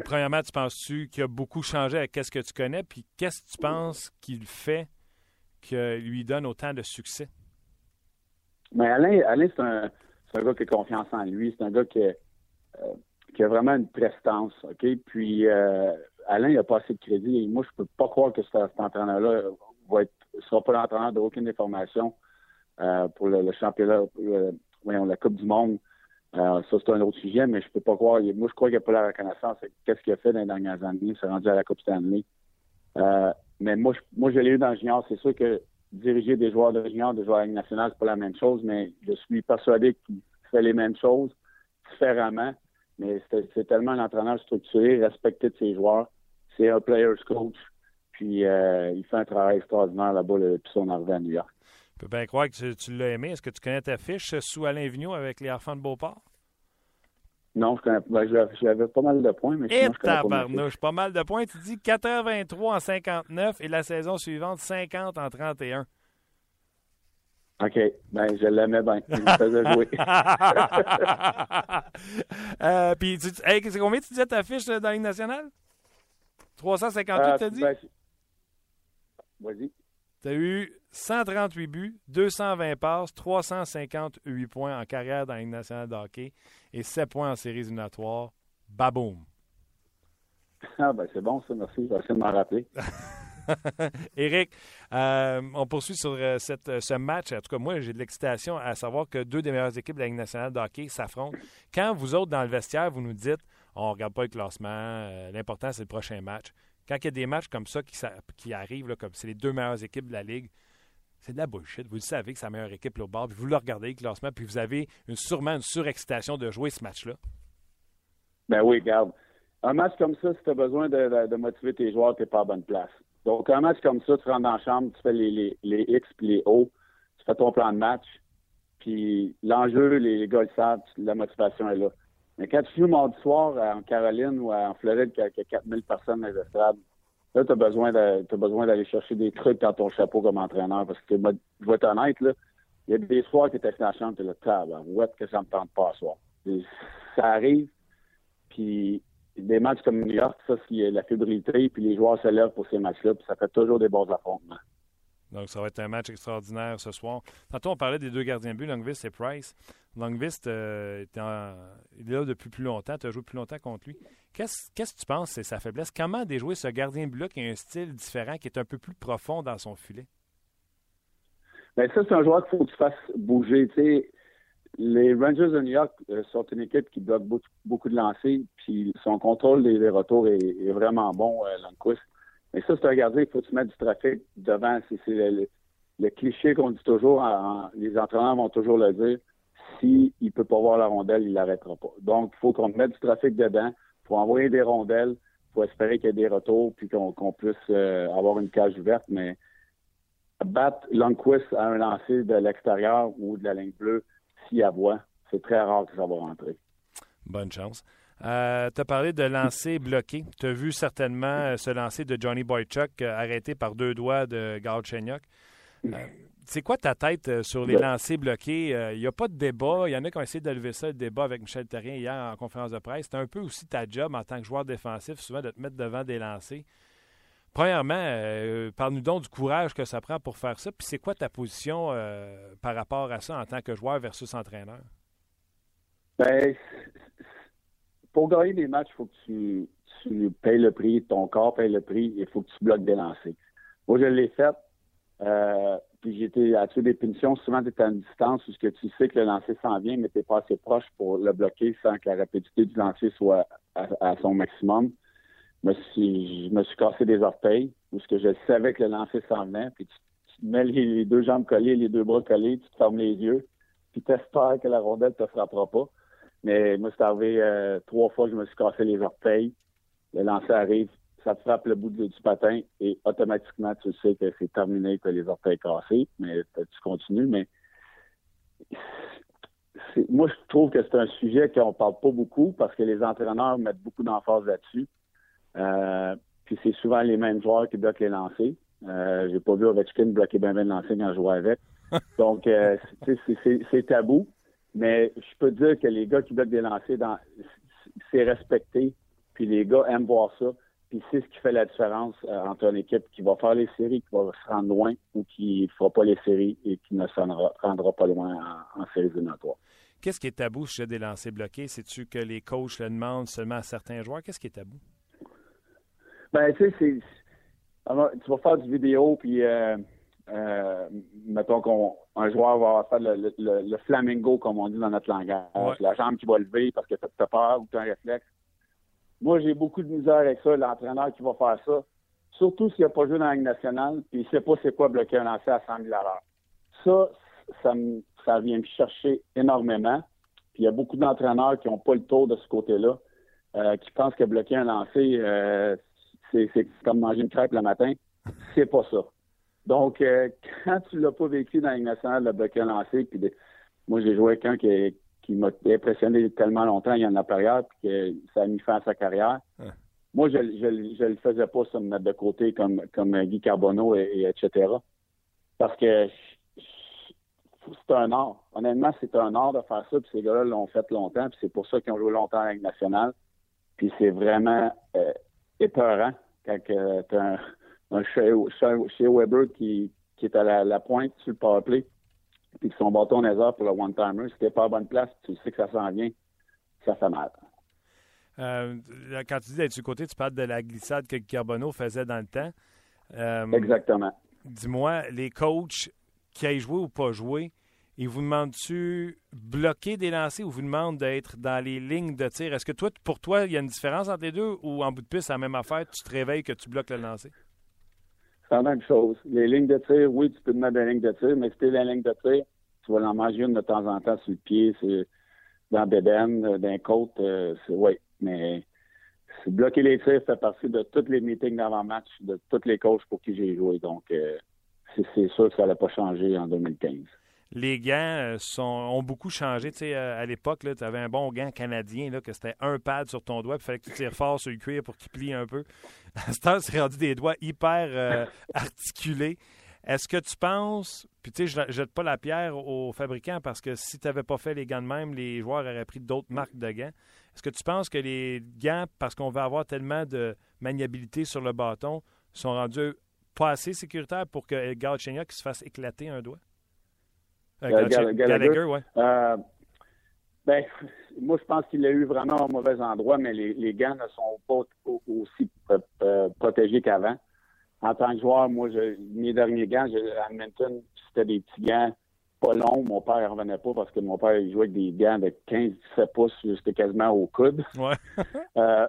premièrement, tu penses-tu qu'il a beaucoup changé avec qu'est-ce que tu connais, puis qu'est-ce que tu penses qu'il fait qui lui donne autant de succès? Mais Alain, Alain c'est un, gars qui a confiance en lui. C'est un gars qui, euh, a vraiment une prestance? Puis euh, Alain, il a pas assez de crédit. Et moi, je peux pas croire que cet, entraîneur-là va être sera pas l'entraîneur d'aucune des formations euh, pour le, championnat, voyons, la Coupe du Monde. Euh, ça, c'est un autre sujet, mais je peux pas croire. Moi, je crois qu'il n'y a pas la reconnaissance. Qu'est-ce qu'il a fait dans les dernières années? Il s'est rendu à la Coupe Stanley. Mais moi, je, moi, je l'ai eu dans le junior. C'est sûr que diriger des joueurs de junior, des joueurs nationaux, c'est pas la même chose, mais je suis persuadé qu'il fait les mêmes choses différemment. Mais c'est tellement un entraîneur structuré, respecté de ses joueurs. C'est un player's coach. Puis euh, il fait un travail extraordinaire là-bas depuis son arrivée à New York. Je peux bien croire que tu, l'as aimé. Est-ce que tu connais ta fiche sous Alain Vigneault avec les enfants de Beauport? Non, je connais ben, J'avais pas mal de points, mais Et tabarnouche, pas mal de points. Tu dis 83 en 59 et la saison suivante, 50 en 31. OK. Ben, je l'aimais bien. Il me faisait jouer. euh, puis, tu, hey, c'est combien tu disais ta fiche dans la Ligue nationale? 358, euh, t'as dit? Ben, Vas-y. Tu as eu 138 buts, 220 passes, 358 points en carrière dans la Ligue nationale de hockey et 7 points en séries éliminatoires. Baboum! Ah, ben c'est bon, ça, merci. Essayer de m'en rappeler. Éric, euh, on poursuit sur euh, cette, euh, ce match. En tout cas, moi, j'ai de l'excitation à savoir que deux des meilleures équipes de la Ligue nationale de hockey s'affrontent. Quand vous autres, dans le vestiaire, vous nous dites on ne regarde pas le classement. L'important, c'est le prochain match. Quand il y a des matchs comme ça qui, arrivent, comme c'est les deux meilleures équipes de la Ligue, c'est de la bullshit. Vous le savez que c'est la meilleure équipe au bord, puis vous le regardez, le classement, puis vous avez sûrement une surexcitation de jouer ce match-là. Ben oui, regarde. Un match comme ça, si tu as besoin de, motiver tes joueurs, tu n'es pas à bonne place. Donc, un match comme ça, tu rentres dans la chambre, tu fais les, les, X puis les O, tu fais ton plan de match, puis l'enjeu, les, gars le savent, la motivation est là. Mais quand tu joues mardi soir en Caroline ou en Floride, qu'il y a 4000 personnes dans les estrades, là, tu as besoin d'aller chercher des trucs dans ton chapeau comme entraîneur. Parce que, je vais être honnête, là, il y a des soirs qui étaient dans la tu es là, table, ouais, que ça me tente pas à soir. ça arrive, puis des matchs comme New York, ça, c'est la fébrilité, puis les joueurs se lèvent pour ces matchs-là, puis ça fait toujours des bons affrontements. Donc, ça va être un match extraordinaire ce soir. Tantôt, on parlait des deux gardiens de but, Longvist et Price. Longvist euh, il est là depuis plus longtemps. Tu as joué plus longtemps contre lui. Qu'est-ce que tu penses, c'est sa faiblesse? Comment déjouer ce gardien but-là qui a un style différent, qui est un peu plus profond dans son filet? Bien, ça, c'est un joueur qu'il faut que tu fasses bouger. les Rangers de New York euh, sont une équipe qui bloque beaucoup, de lancers, puis son contrôle des, retours est, vraiment bon, euh, mais ça, c'est un gardien, il faut que tu mettes du trafic devant. C'est le, cliché qu'on dit toujours, les entraîneurs vont toujours le dire. S'il ne peut pas voir la rondelle, il l'arrêtera pas. Donc, il faut qu'on mette du trafic dedans. Il faut envoyer des rondelles. Il faut espérer qu'il y ait des retours puis qu'on puisse euh, avoir une cage ouverte. Mais battre Longquist à un lancer de l'extérieur ou de la ligne bleue, s'il y a voix, c'est très rare que ça va rentrer. Bonne chance. Euh, tu as parlé de lancer bloqué. Tu as vu certainement euh, ce lancer de Johnny Boychuk arrêté par deux doigts de Galchenyuk. C'est quoi ta tête sur les lancers bloqués? Il n'y a pas de débat. Il y en a qui ont essayé de lever ça, le débat avec Michel Terrien hier en conférence de presse. C'est un peu aussi ta job en tant que joueur défensif, souvent de te mettre devant des lancers. Premièrement, parle-nous donc du courage que ça prend pour faire ça. Puis c'est quoi ta position par rapport à ça en tant que joueur versus entraîneur? Ben, pour gagner des matchs, il faut que tu, tu payes le prix, ton corps paye le prix, il faut que tu bloques des lancers. Moi, je l'ai fait. Puis j'étais à tuer des punitions. Souvent, tu à une distance où tu sais que le lancer s'en vient, mais tu n'es pas assez proche pour le bloquer sans que la rapidité du lancer soit à, son maximum. Me, suis, je me suis cassé des orteils où ce que je savais que le lancer s'en venait. Puis tu, mets les, deux jambes collées, les deux bras collés, tu te fermes les yeux, puis tu espères que la rondelle te frappera pas. Mais moi, c'est arrivé euh, trois fois que je me suis cassé les orteils. Le lancer arrive, ça te frappe le bout du, patin et automatiquement, tu sais que c'est terminé, que les orteils cassés. Mais tu continues. Mais moi, je trouve que c'est un sujet qu'on parle pas beaucoup parce que les entraîneurs mettent beaucoup d'emphase là-dessus. Euh, puis c'est souvent les mêmes joueurs qui bloquent les lancers. Euh, j'ai pas vu Ovechkin bloquer bien bien le lancer quand je jouais avec. Donc, euh, c'est tabou. Mais je peux dire que les gars qui bloquent des lancers, c'est respecté. Puis les gars aiment voir ça. Puis c'est ce qui fait la différence euh, entre une équipe qui va faire les séries, qui va se rendre loin, ou qui ne fera pas les séries et qui ne se rendra, pas loin en, séries éliminatoires. Qu'est-ce qui est tabou chez des lancers bloqués? C'est-tu que les coachs le demandent seulement à certains joueurs? Qu'est-ce qui est tabou? Ben, tu sais, c'est. Tu vas faire du vidéo, puis euh, euh, mettons qu'un joueur va faire le, le, flamingo, comme on dit dans notre langage. La jambe qui va lever parce que tu as peur ou tu as un réflexe. Moi, j'ai beaucoup de misère avec ça, l'entraîneur qui va faire ça. Surtout s'il n'a pas joué dans la Ligue nationale, puis il ne sait pas c'est quoi bloquer un lancer à 100 000 à Ça, ça, ça vient me chercher énormément. Puis il y a beaucoup d'entraîneurs qui n'ont pas le tour de ce côté-là, euh, qui pensent que bloquer un lancer, euh, c'est comme manger une crêpe le matin. C'est pas ça. Donc, euh, quand tu l'as pas vécu dans la nationale, le bloqué lancé, puis moi, j'ai joué avec un qui, qui m'a impressionné tellement longtemps, il y en a période, puis que ça a mis fin à sa carrière. Moi, je ne le faisais pas, me mettre de côté comme, comme Guy Carbonneau, et, etc. Parce que c'est un art. Honnêtement, c'est un art de faire ça, puis ces gars-là l'ont fait longtemps, puis c'est pour ça qu'ils ont joué longtemps avec nationale. Puis c'est vraiment euh, épeurant quand tu as un chez, Weber qui, est à la, pointe sur le powerplay, puis que son bâton laser pour le one-timer, si t'es pas à bonne place, tu sais que ça s'en vient, ça fait mal. Euh, quand tu dis d'être du côté, tu parles de la glissade que Carbonneau faisait dans le temps. Euh, Exactement. Dis-moi, les coachs qui aient joué ou pas joué, il vous demande-tu bloquer des lancers ou vous demande d'être dans les lignes de tir? Est-ce que toi, pour toi, il y a une différence entre les deux ou en bout de piste, c'est la même affaire, tu te réveilles que tu bloques le lancer? C'est la même chose. Les lignes de tir, oui, tu peux te mettre des lignes de tir, mais si tu la ligne de tir, tu vas en manger une de temps en temps sur le pied, c'est dans euh, d'un côte, euh, c'est oui. Mais bloquer les tirs fait partie de tous les meetings d'avant-match, de tous les coachs pour qui j'ai joué. Donc, euh, c'est sûr que ça n'allait pas changer en 2015 les gants sont, ont beaucoup changé. Sais, à l'époque, tu avais un bon gant canadien, là, que c'était un pad sur ton doigt, il fallait que tu tires fort sur le cuir pour qu'il plie un peu. À c'est rendu des doigts hyper articulés. Est-ce que tu penses, puis tu sais, je ne jette pas la pierre aux fabricants parce que si tu n'avais pas fait les gants de même, les joueurs auraient pris d'autres marques de gants. Est-ce que tu penses que les gants, parce qu'on veut avoir tellement de maniabilité sur le bâton, sont rendus pas assez sécuritaires pour que qui se fasse éclater un doigt? Euh, Gallagher, oui. Euh, ben, moi, je pense qu'il l'a eu vraiment au mauvais endroit, mais les, gants ne sont pas aussi euh, protégés qu'avant en tant que joueur, moi, je, mes derniers gants, à Edmonton, c'était des petits gants pas longs. Mon père ne revenait pas parce que mon père il jouait avec des gants de 15-17 pouces jusqu'à quasiment au coude. Ouais. euh,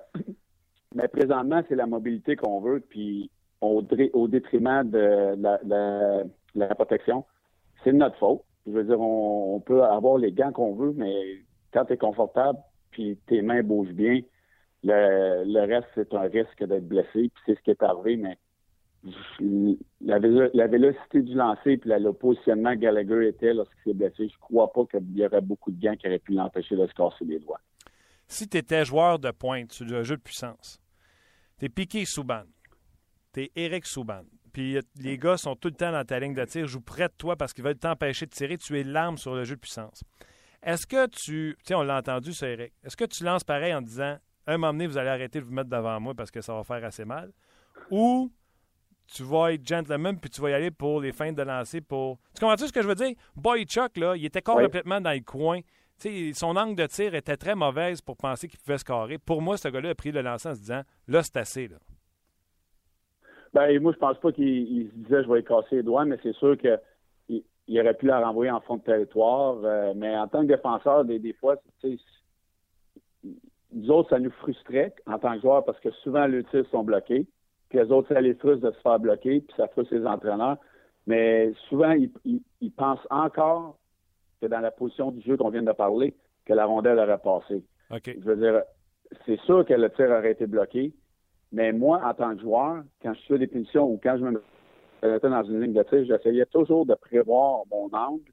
mais présentement, c'est la mobilité qu'on veut, puis au, au détriment de la, la, la protection. C'est de notre faute. Je veux dire, on, peut avoir les gants qu'on veut, mais quand tu es confortable, puis tes mains bougent bien, le, reste, c'est un risque d'être blessé. Puis c'est ce qui est arrivé, mais la, la, vélocité du lancer et le positionnement Gallagher était lorsqu'il s'est blessé, je crois pas qu'il y aurait beaucoup de gains qui auraient pu l'empêcher de se casser les doigts. Si tu étais joueur de pointe sur le jeu de puissance, tu es Piqué Souban, tu es Eric Souban, puis les gars sont tout le temps dans ta ligne de tir, jouent près de toi parce qu'ils veulent t'empêcher de tirer, tu es l'arme sur le jeu de puissance. Est-ce que tu, tu sais, on l'a entendu, ça, Eric, est-ce que tu lances pareil en disant, un moment donné, vous allez arrêter de vous mettre devant moi parce que ça va faire assez mal, ou tu vas être gentleman, puis tu vas y aller pour les feintes de lancer. pour. Tu comprends-tu ce que je veux dire? Boy Chuck, là, il était complètement dans le coin. son angle de tir était très mauvaise pour penser qu'il pouvait se carrer. Pour moi, ce gars-là a pris le lancer en se disant là, c'est assez. Là. Ben, moi, je pense pas qu'il se disait je vais casser les doigts, mais c'est sûr qu'il il aurait pu la renvoyer en fond de territoire. Euh, mais en tant que défenseur, des, des fois, nous autres, ça nous frustrait en tant que joueur parce que souvent, les tirs sont bloqués puis les autres, ça les frustre de se faire bloquer, puis ça frustre les entraîneurs. Mais souvent, ils, pensent encore que dans la position du jeu qu'on vient de parler, que la rondelle aurait passé. Je veux dire, c'est sûr que le tir aurait été bloqué, mais moi, en tant que joueur, quand je suis des punitions ou quand je me mettais dans une ligne de tir, j'essayais toujours de prévoir mon angle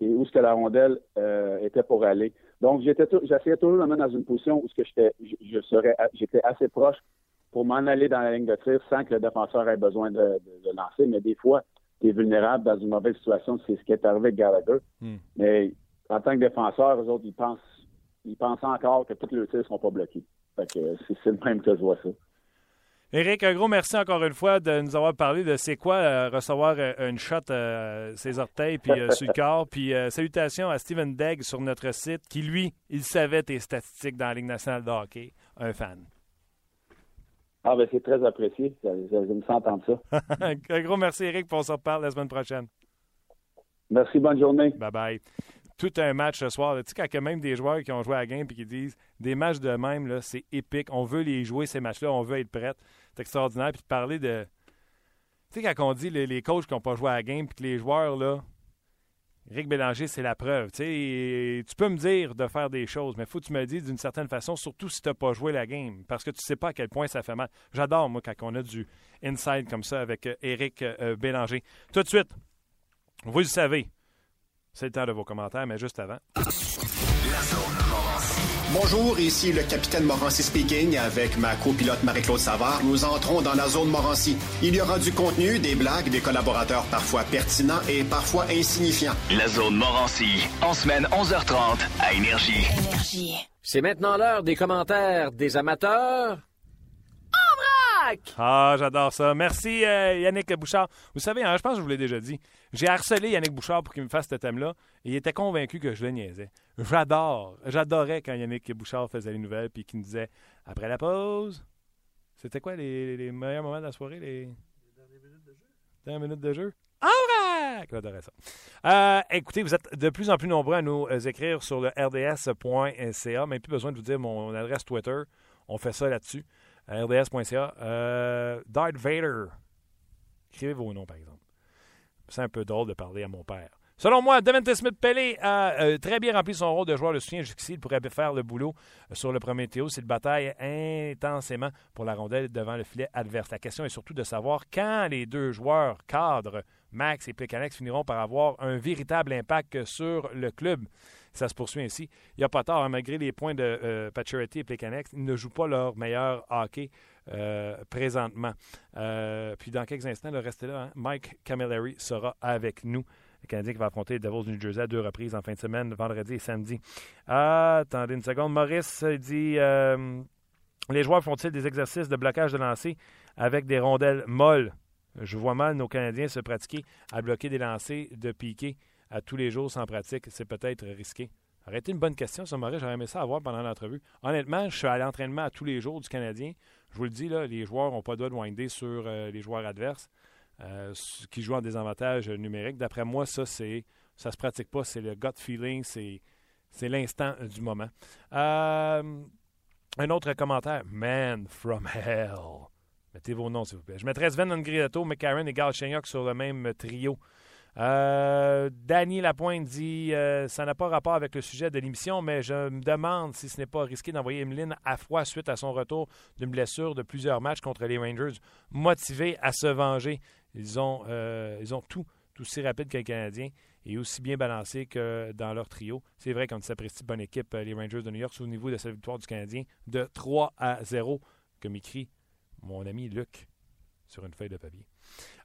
et où ce que la rondelle euh, était pour aller. Donc, j'étais j'essayais toujours de me mettre dans une position où ce que j'étais je serais j'étais assez proche pour m'en aller dans la ligne de tir sans que le défenseur ait besoin de, lancer. Mais des fois, tu es vulnérable dans une mauvaise situation. C'est ce qui est arrivé avec Gallagher. Hmm. Mais en tant que défenseur, eux autres, ils pensent, ils pensent encore que tous les tirs ne seront pas bloqués. c'est le même que je vois ça. Éric, un gros merci encore une fois de nous avoir parlé de c'est quoi euh, recevoir euh, une shot euh, ses orteils puis sur le corps. Puis salutations à Steven Degg sur notre site qui, lui, il savait tes statistiques dans la Ligue nationale de hockey. Un fan. Ah, ben c'est très apprécié. Je, me sens entendre ça. Un gros merci, Eric, pour on se reparle la semaine prochaine. Merci, bonne journée. Bye bye. Tout un match ce soir. Tu sais, quand il y a même des joueurs qui ont joué à la game et qui disent des matchs de même, c'est épique. On veut les jouer, ces matchs-là. On veut être prêts. C'est extraordinaire. Puis de parler de. Tu sais, quand on dit les, les coachs qui n'ont pas joué à la game puis que les joueurs, là, Rick Bélanger, c'est la preuve. tu peux me dire de faire des choses, mais faut que tu me le dises d'une certaine façon, surtout si tu n'as pas joué la game, parce que tu ne sais pas à quel point ça fait mal. J'adore, moi, quand on a du inside comme ça avec Eric euh, euh, Bélanger. Tout de suite, vous le savez, c'est le temps de vos commentaires, mais juste avant. Bonjour, ici le capitaine Morancy speaking avec ma copilote Marie-Claude Savard. Nous entrons dans la zone Morancy. Il y aura du contenu, des blagues, des collaborateurs parfois pertinents et parfois insignifiants. La zone Morancy, en semaine 11h30 à Énergie. Énergie. C'est maintenant l'heure des commentaires des amateurs ah, j'adore ça. Merci, euh, Yannick Bouchard. Vous savez, hein, je pense que je vous l'ai déjà dit. J'ai harcelé Yannick Bouchard pour qu'il me fasse ce thème-là. Et il était convaincu que je le niaisais. J'adore. J'adorais quand Yannick Bouchard faisait les nouvelles puis qu'il me disait après la pause. C'était quoi les, meilleurs moments de la soirée? Les, dernières minutes de jeu? Dernières minutes de jeu. All J'adorais ça. Euh, écoutez, vous êtes de plus en plus nombreux à nous écrire sur le rds.ca. Même plus besoin de vous dire mon adresse Twitter. On fait ça là-dessus. rds.ca. Euh, Darth Vader. Écrivez vos noms, par exemple. C'est un peu drôle de parler à mon père. Selon moi, Devante Smith-Pelé a euh, très bien rempli son rôle de joueur de soutien jusqu'ici. Il pourrait faire le boulot euh, sur le premier théo s'il bataille intensément pour la rondelle devant le filet adverse. La question est surtout de savoir quand les deux joueurs cadres, Max et Plekanex, finiront par avoir un véritable impact sur le club. Ça se poursuit ainsi. Il n'y a pas tard, hein, malgré les points de euh, et Plekanex, ils ne jouent pas leur meilleur hockey euh, présentement. puis dans quelques instants, le reste est là. Hein. Mike Camilleri sera avec nous. Le Canadien qui va affronter les Devils du New Jersey à deux reprises en fin de semaine, vendredi et samedi. Ah, attendez une seconde. Maurice dit euh, Les joueurs font-ils des exercices de blocage de lancer avec des rondelles molles? Je vois mal nos Canadiens se pratiquer à bloquer des lancers de piqué à tous les jours sans pratique. C'est peut-être risqué. Arrêtez une bonne question, ça, Maurice. J'aurais aimé ça avoir pendant l'entrevue. Honnêtement, je suis à l'entraînement à tous les jours du Canadien. Je vous le dis, les joueurs n'ont pas le droit de winder sur euh, les joueurs adverses. Euh, qui jouent en désavantage numérique. D'après moi, ça, c'est ça se pratique pas. C'est le gut feeling, c'est, l'instant du moment. Euh, un autre commentaire. Man from hell. Mettez vos noms, s'il vous plaît. Je mettrais Sven Angriato, McCarron et Gal sur le même trio. Euh, Danny Lapointe dit euh, Ça n'a pas rapport avec le sujet de l'émission, mais je me demande si ce n'est pas risqué d'envoyer Emeline à froid suite à son retour d'une blessure de plusieurs matchs contre les Rangers, motivé à se venger. Ils ont, euh, ils ont tout, aussi rapide qu'un Canadien et aussi bien balancé que dans leur trio. C'est vrai qu'on s'apprécie bonne équipe, les Rangers de New York, au niveau de cette victoire du Canadien de 3 à 0, comme écrit mon ami Luc sur une feuille de papier.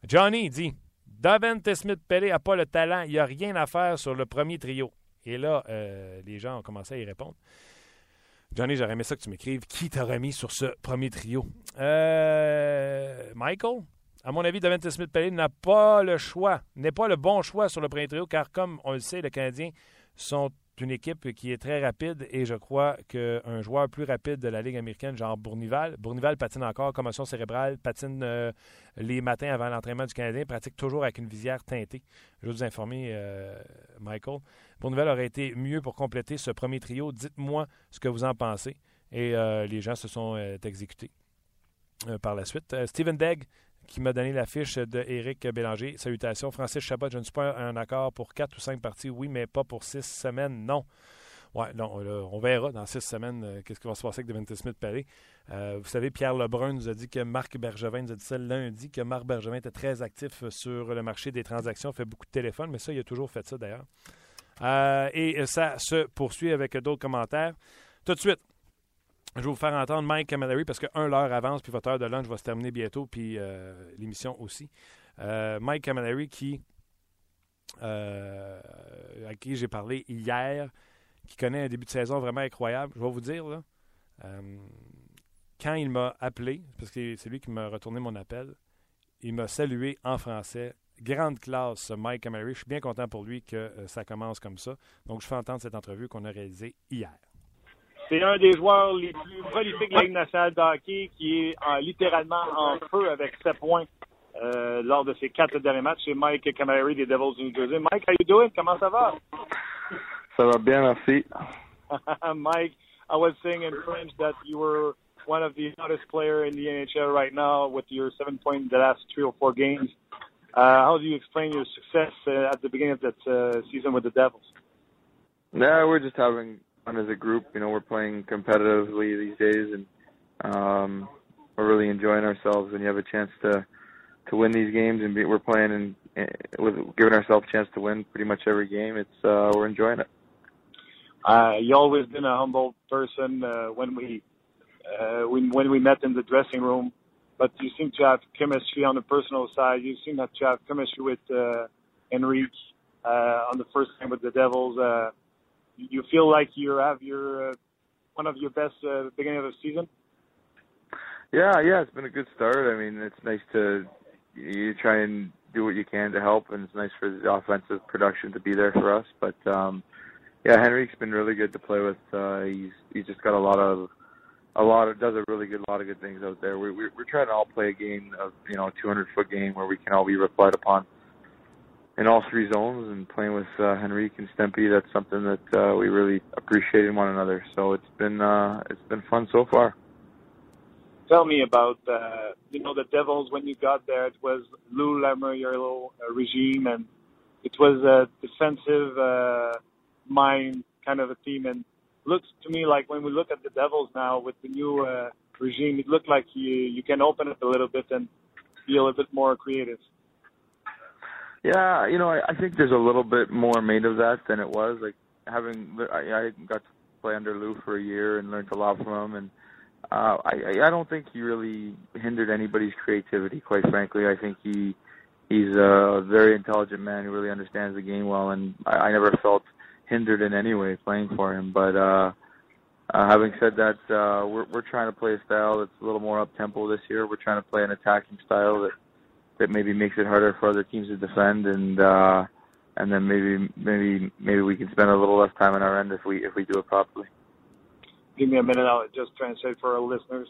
Johnny dit Davante Smith-Pelé n'a pas le talent, il n'y a rien à faire sur le premier trio. Et là, euh, les gens ont commencé à y répondre. Johnny, j'aurais aimé ça que tu m'écrives. Qui t'a remis sur ce premier trio? Euh, Michael? À mon avis, Davante Smith-Pelé n'a pas le choix, n'est pas le bon choix sur le premier trio, car comme on le sait, les Canadiens sont une équipe qui est très rapide et je crois qu'un joueur plus rapide de la Ligue américaine, genre Bournival, Bournival patine encore, commotion cérébrale, patine euh, les matins avant l'entraînement du Canadien, pratique toujours avec une visière teintée. Je vais vous informer, euh, Michael. Bournival aurait été mieux pour compléter ce premier trio. Dites-moi ce que vous en pensez. Et euh, les gens se sont exécutés par la suite. Steven Degg, qui m'a donné la fiche de Éric Bélanger. Salutations. Francis Chabot, je ne suis pas un accord pour quatre ou cinq parties, oui, mais pas pour six semaines, non. Ouais, non, on verra dans six semaines euh, qu'est-ce qui va se passer avec Devante Smith Paris. Euh, vous savez, Pierre Lebrun nous a dit que Marc Bergevin nous a dit ça lundi, que Marc Bergevin était très actif sur le marché des transactions, fait beaucoup de téléphones, mais ça, il a toujours fait ça d'ailleurs. Euh, et ça se poursuit avec d'autres commentaires. Tout de suite, je vais vous faire entendre Mike Camilleri parce que, un, l'heure avance, puis votre heure de lunch va se terminer bientôt, puis euh, l'émission aussi. Euh, Mike Camilleri qui, euh, à qui j'ai parlé hier, qui connaît un début de saison vraiment incroyable. Je vais vous dire, là, quand il m'a appelé, parce que c'est lui qui m'a retourné mon appel, il m'a salué en français. Grande classe, Mike Camilleri. Je suis bien content pour lui que ça commence comme ça. Donc, je fais entendre cette entrevue qu'on a réalisée hier. C'est un des joueurs les plus prolifiques de la Ligue nationale de hockey qui est littéralement en feu avec 7 points euh, lors de ses quatre derniers matchs. C'est Mike Camilleri des Devils du New Jersey. Mike, how you doing? Comment ça va? Ça va bien, merci. Mike, I was saying in French that you were one of the hottest players in the NHL right now with your seven points in the last three or four games. Uh, how do you explain your success uh, at the beginning of that uh, season with the Devils? Yeah, we're just having fun as a group. You know, we're playing competitively these days, and um, we're really enjoying ourselves. And you have a chance to to win these games, and be, we're playing and with giving ourselves a chance to win pretty much every game. It's uh, we're enjoying it. Uh, you always been a humble person uh, when we uh, when when we met in the dressing room, but you seem to have chemistry on the personal side. You seem to have chemistry with uh, Enrique uh, on the first game with the Devils. Uh, you feel like you have your uh, one of your best uh, beginning of the season? Yeah, yeah, it's been a good start. I mean, it's nice to you try and do what you can to help, and it's nice for the offensive production to be there for us. But um, yeah, Henrique's been really good to play with. Uh, he's he's just got a lot of a lot of does a really good lot of good things out there. We, we we're trying to all play a game of you know 200 foot game where we can all be relied upon. In all three zones and playing with uh, Henrique and Stempy. That's something that uh, we really appreciate in one another. So it's been uh, it's been fun so far. Tell me about uh, you know the Devils when you got there. It was Lou Lamoriello uh, regime, and it was a defensive uh, mind kind of a team. And looks to me like when we look at the Devils now with the new uh, regime, it looked like you you can open it a little bit and be a little bit more creative. Yeah, you know, I, I think there's a little bit more made of that than it was. Like having, I, I got to play under Lou for a year and learned a lot from him, and uh, I, I don't think he really hindered anybody's creativity. Quite frankly, I think he he's a very intelligent man who really understands the game well, and I, I never felt hindered in any way playing for him. But uh, uh, having said that, uh, we're we're trying to play a style that's a little more up tempo this year. We're trying to play an attacking style that that maybe makes it harder for other teams to defend, and uh, and then maybe maybe maybe we can spend a little less time on our end if we if we do it properly. Give me a minute, I'll just translate for our listeners.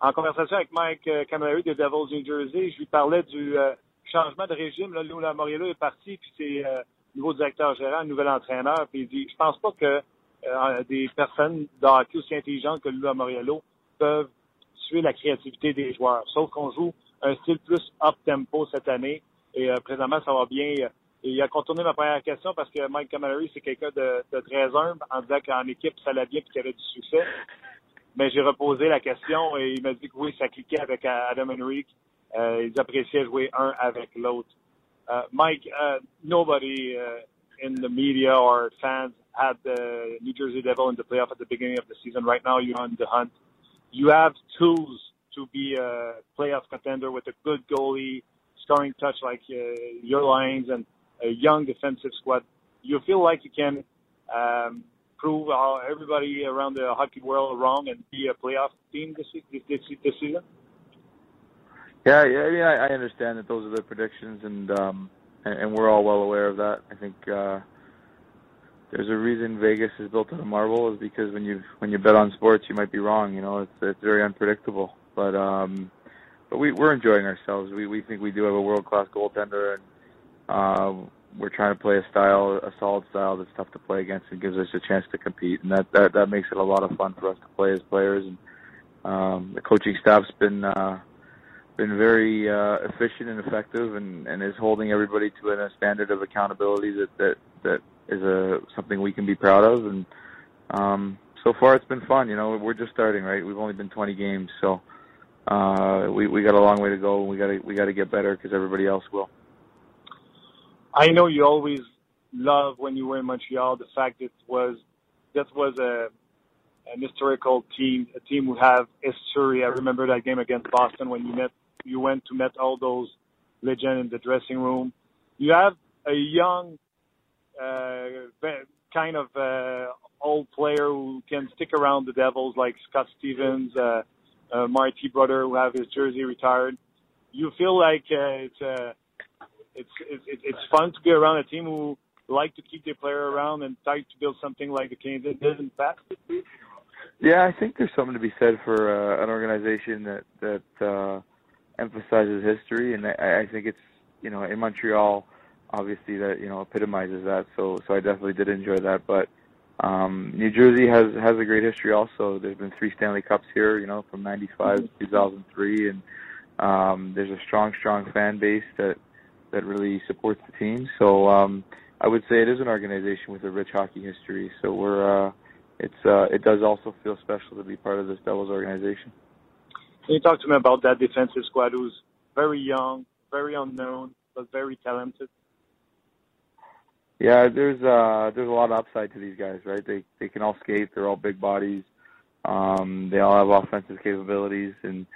En conversation avec Mike euh, Camilleri des Devils New Jersey, je lui parlais du euh, changement de régime. Là, Lou Lamoriello est parti, puis c'est euh, nouveau directeur gérant, nouvel entraîneur. Puis il dit, je pense pas que euh, des personnes de hockey aussi intelligentes que Lou Lamoriello peuvent suivre la créativité des joueurs. Sauf qu'on joue un style plus up-tempo cette année. Et euh, présentement, ça va bien. Et il a contourné ma première question parce que Mike Camilleri, c'est quelqu'un de, de, très humble en disant qu'en équipe, ça allait bien et qu'il avait du succès. Mais j'ai reposé la question et il m'a dit que oui, ça cliquait avec Adam Henrique. Euh, ils appréciaient jouer un avec l'autre. Mike, uh, nobody uh, in the media or fans had the New Jersey Devil in the playoff at the beginning of the season. Right now, you're on the hunt. You have tools to be a playoff contender with a good goalie, scoring touch like uh, your lines, and a young defensive squad. You feel like you can um, prove uh, everybody around the hockey world wrong and be a playoff team this this, this, season? Yeah, yeah. I mean, I, I understand that those are the predictions, and um, and, and we're all well aware of that. I think uh, there's a reason Vegas is built on a marble is because when you when you bet on sports, you might be wrong. You know, it's it's very unpredictable. But um, but we we're enjoying ourselves. We we think we do have a world class goaltender, and uh, we're trying to play a style, a solid style that's tough to play against and gives us a chance to compete. And that that that makes it a lot of fun for us to play as players. And um, the coaching staff's been. Uh, been very uh, efficient and effective, and, and is holding everybody to a standard of accountability that that that is a something we can be proud of. And um, so far, it's been fun. You know, we're just starting, right? We've only been 20 games, so uh, we we got a long way to go, and we got to we got to get better because everybody else will. I know you always love when you were in Montreal the fact it was that was a an historical team, a team who have history. I remember that game against Boston when you met you went to met all those legends in the dressing room. You have a young, uh, kind of uh, old player who can stick around the Devils, like Scott Stevens, uh, uh, Marty brother, who have his jersey retired. You feel like uh, it's uh, it's it's it's fun to be around a team who like to keep their player around and try to build something like the Canadiens did in the past. Yeah, I think there's something to be said for uh, an organization that that uh, emphasizes history, and I, I think it's you know in Montreal, obviously that you know epitomizes that. So so I definitely did enjoy that, but. Um, New Jersey has has a great history. Also, there's been three Stanley Cups here. You know, from '95 to 2003, and um, there's a strong, strong fan base that that really supports the team. So um, I would say it is an organization with a rich hockey history. So we're uh, it's uh, it does also feel special to be part of this Devils organization. Can you talk to me about that defensive squad who's very young, very unknown, but very talented? Yeah, there's uh there's a lot of upside to these guys, right? They they can all skate, they're all big bodies. Um they all have offensive capabilities and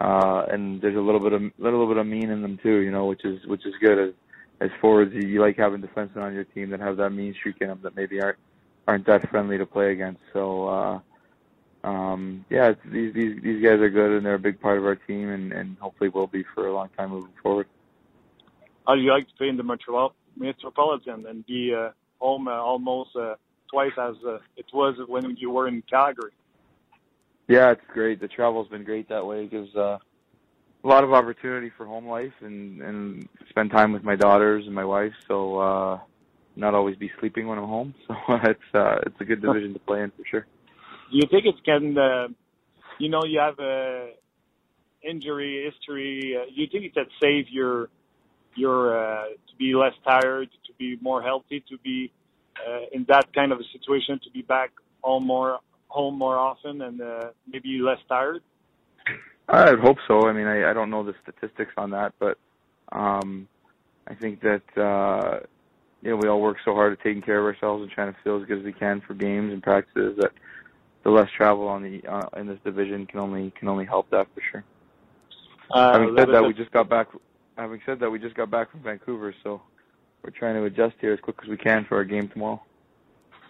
uh and there's a little bit of little bit of mean in them too, you know, which is which is good as as forwards you, you like having defensemen on your team that have that mean streak in them that maybe aren't aren't that friendly to play against. So uh um, yeah, these these these guys are good and they're a big part of our team and, and hopefully will be for a long time moving forward. How do you like to in the Montreal Metropolitan and be uh, home uh, almost uh, twice as uh, it was when you were in Calgary? Yeah, it's great. The travel's been great that way. It gives uh, a lot of opportunity for home life and and spend time with my daughters and my wife. So uh, not always be sleeping when I'm home. So it's uh, it's a good division to play in for sure. Do you think it's can uh, you know you have a injury history? Uh, you think it could save your your uh, to be less tired, to be more healthy, to be uh, in that kind of a situation, to be back home more home more often and uh, maybe less tired? I would hope so. I mean, I, I don't know the statistics on that, but um, I think that uh, you know we all work so hard at taking care of ourselves and trying to feel as good as we can for games and practices that the less travel on the uh, in this division can only can only help that for sure. Uh, having said that, we just got back. Having said that, we just got back from Vancouver, so we're trying to adjust here as quick as we can for our game tomorrow.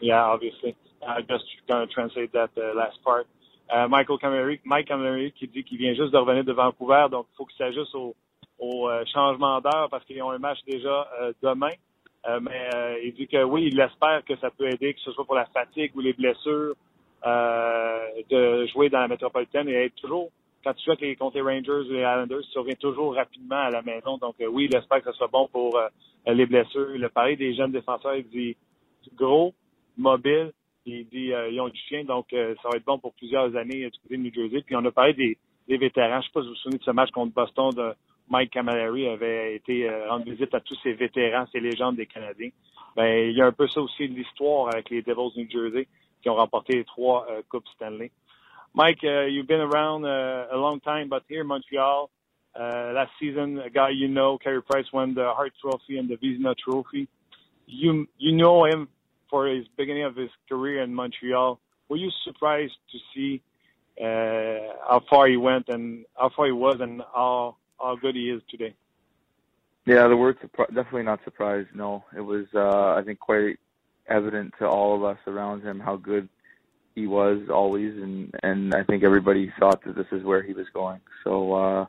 Yeah, obviously. I just to translate that uh, last part. Euh, Michael Camilleri, Mike Camilleri qui dit qu'il vient juste de revenir de Vancouver, donc il faut qu'il s'ajuste au, au euh, changement d'heure parce qu'ils ont un match déjà euh, demain. Euh, mais euh, il dit que oui, il espère que ça peut aider, que ce soit pour la fatigue ou les blessures, euh, de jouer dans la métropolitaine et être toujours, quand tu joues contre les Rangers ou les Islanders, tu reviens toujours rapidement à la maison. Donc oui, il espère que ça soit bon pour les blessures. Il a parlé des jeunes défenseurs, il dit gros, mobile, il dit euh, ils ont du chien, donc euh, ça va être bon pour plusieurs années du côté de New Jersey. Puis on a parlé des, des vétérans. Je sais pas si vous vous souvenez de ce match contre Boston de Mike Camilleri avait été euh, rendre visite à tous ces vétérans, ces légendes des Canadiens. Ben, il y a un peu ça aussi de l'histoire avec les Devils New Jersey qui ont remporté les trois euh, Coupes Stanley. Mike, uh, you've been around uh, a long time, but here in Montreal, uh, last season, a guy you know, Carey Price, won the Hart Trophy and the Vizina Trophy. You you know him for his beginning of his career in Montreal. Were you surprised to see uh, how far he went and how far he was and how how good he is today? Yeah, the word definitely not surprised. No, it was uh, I think quite evident to all of us around him how good he was always, and and I think everybody thought that this is where he was going. So uh,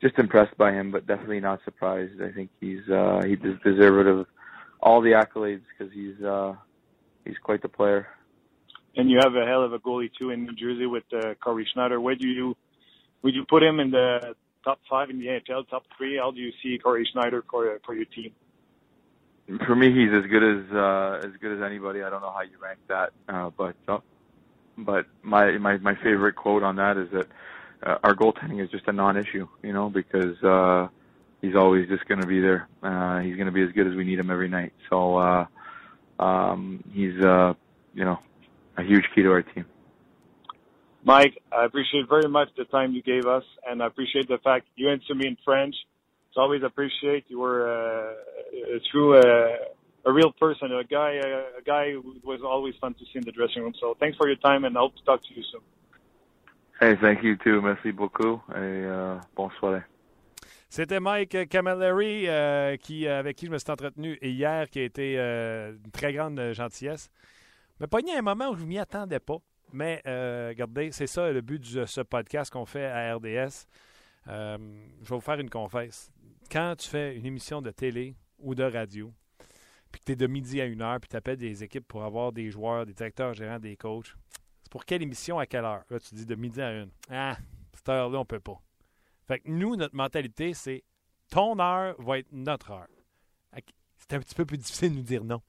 just impressed by him, but definitely not surprised. I think he's uh, he's deserved of all the accolades because he's uh, he's quite the player. And you have a hell of a goalie too in New Jersey with uh, Corey Schneider. Where do you would you put him in the top five in the NHL, top three? How do you see Corey Schneider for for your team? For me, he's as good as uh, as good as anybody. I don't know how you rank that, uh, but uh, but my my my favorite quote on that is that uh, our goaltending is just a non-issue, you know, because uh, he's always just going to be there. Uh, he's going to be as good as we need him every night. So. Uh, um, he's uh, you know a huge key to our team. Mike, I appreciate very much the time you gave us, and I appreciate the fact you answered me in French. It's always appreciate you were uh, a true uh, a real person, a guy uh, a guy who was always fun to see in the dressing room. So thanks for your time, and I hope to talk to you soon. Hey, thank you too. Merci beaucoup et uh, bonsoir. C'était Mike Camilleri, euh, qui, avec qui je me suis entretenu hier, qui a été euh, une très grande gentillesse. Mais pas un moment où je ne m'y attendais pas. Mais euh, regardez, c'est ça le but de ce podcast qu'on fait à RDS. je vais vous faire une confesse. Quand tu fais une émission de télé ou de radio, puis que tu es de midi à une heure, puis tu appelles des équipes pour avoir des joueurs, des directeurs gérants, des coachs, c'est pour quelle émission, à quelle heure? Là, tu dis de midi à une. Ah, cette heure-là, on peut pas. Fait que nous, notre mentalité, c'est ton heure va être notre heure. C'est un petit peu plus difficile de nous dire non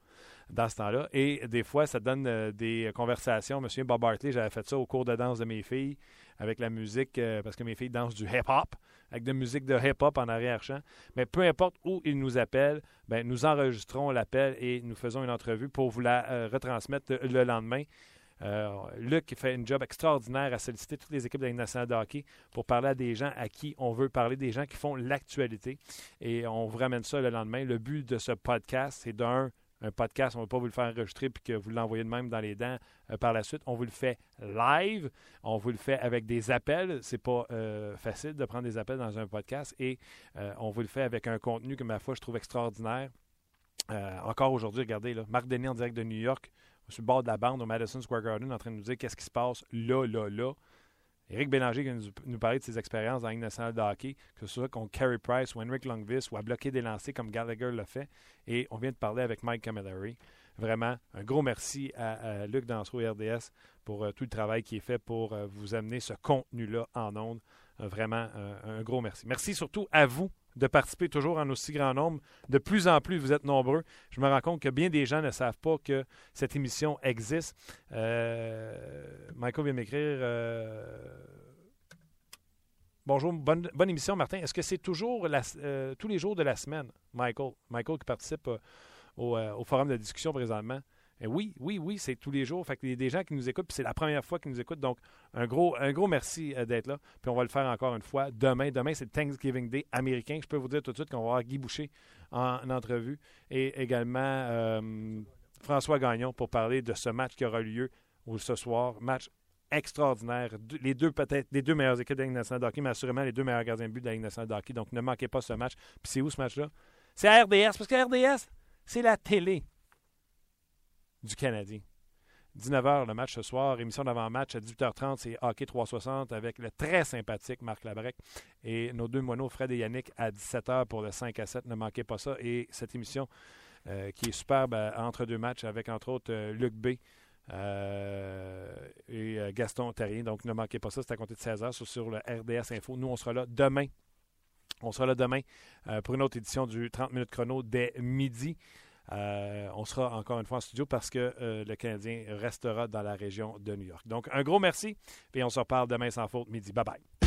dans ce temps-là. Et des fois, ça donne euh, des conversations. Monsieur Bob Bartley, j'avais fait ça au cours de danse de mes filles avec la musique, euh, parce que mes filles dansent du hip-hop, avec de la musique de hip-hop en arrière-champ. Mais peu importe où ils nous appellent, ben, nous enregistrons l'appel et nous faisons une entrevue pour vous la euh, retransmettre le lendemain. Luc fait un job extraordinaire à solliciter toutes les équipes de la nationale de hockey pour parler à des gens à qui on veut parler, des gens qui font l'actualité. Et on vous ramène ça le lendemain. Le but de ce podcast, c'est d'un, un podcast, on ne va pas vous le faire enregistrer puis que vous l'envoyez de même dans les dents euh, par la suite. On vous le fait live, on vous le fait avec des appels. C'est pas euh, facile de prendre des appels dans un podcast et on vous le fait avec un contenu que ma foi je trouve extraordinaire. encore aujourd'hui, regardez, là, Marc Denis en direct de New York sur le bord de la bande au Madison Square Garden en train de nous dire qu'est-ce qui se passe là, là, là. Éric Bélanger qui nous, nous parler de ses expériences dans la Ligue de hockey, que ce soit contre Carey Price ou Henrik Longvis ou à bloquer des lancers comme Gallagher l'a fait. Et on vient de parler avec Mike Camilleri. Vraiment, un gros merci à, Luc Dansereau RDS pour euh, tout le travail qui est fait pour euh, vous amener ce contenu-là en ondes. Euh, vraiment, un gros merci. Merci surtout à vous de participer toujours en aussi grand nombre. De plus en plus, vous êtes nombreux. Je me rends compte que bien des gens ne savent pas que cette émission existe. Euh, Michael vient m'écrire. Bonjour, bonne, émission, Martin. Est-ce que c'est toujours la, tous les jours de la semaine, Michael? Michael qui participe au, au, forum de discussion présentement. Et oui, oui, oui, c'est tous les jours. Fait y a des gens qui nous écoutent, puis c'est la première fois qu'ils nous écoutent. Donc, un gros, un gros merci euh, d'être là. Puis on va le faire encore une fois demain. Demain, c'est Thanksgiving Day américain. Je peux vous dire tout de suite qu'on va avoir Guy Boucher en, entrevue et également euh, François Gagnon pour parler de ce match qui aura lieu ce soir. Match extraordinaire. Les deux, peut-être, les deux meilleures équipes de la nationale de mais assurément les deux meilleurs gardiens de but de la nationale de. Donc, ne manquez pas ce match. Puis c'est où ce match-là? C'est à RDS, parce que RDS, c'est la télé du Canadien. 19h le match ce soir, émission d'avant-match à 18h30, c'est Hockey 360 avec le très sympathique Marc Labrec et nos deux moineaux Fred et Yannick à 17h pour le 5 à 7. Ne manquez pas ça. Et cette émission euh, qui est superbe euh, entre deux matchs avec entre autres euh, Luc B. et Gaston Terrien. Donc ne manquez pas ça, c'est à compter de 16h sur, sur, le RDS Info. Nous, on sera là demain. On sera là demain pour une autre édition du 30 minutes chrono dès midi. Euh, on sera encore une fois en studio parce que euh, le Canadien restera dans la région de New York. Donc, un gros merci et on se reparle demain sans faute, midi. Bye bye.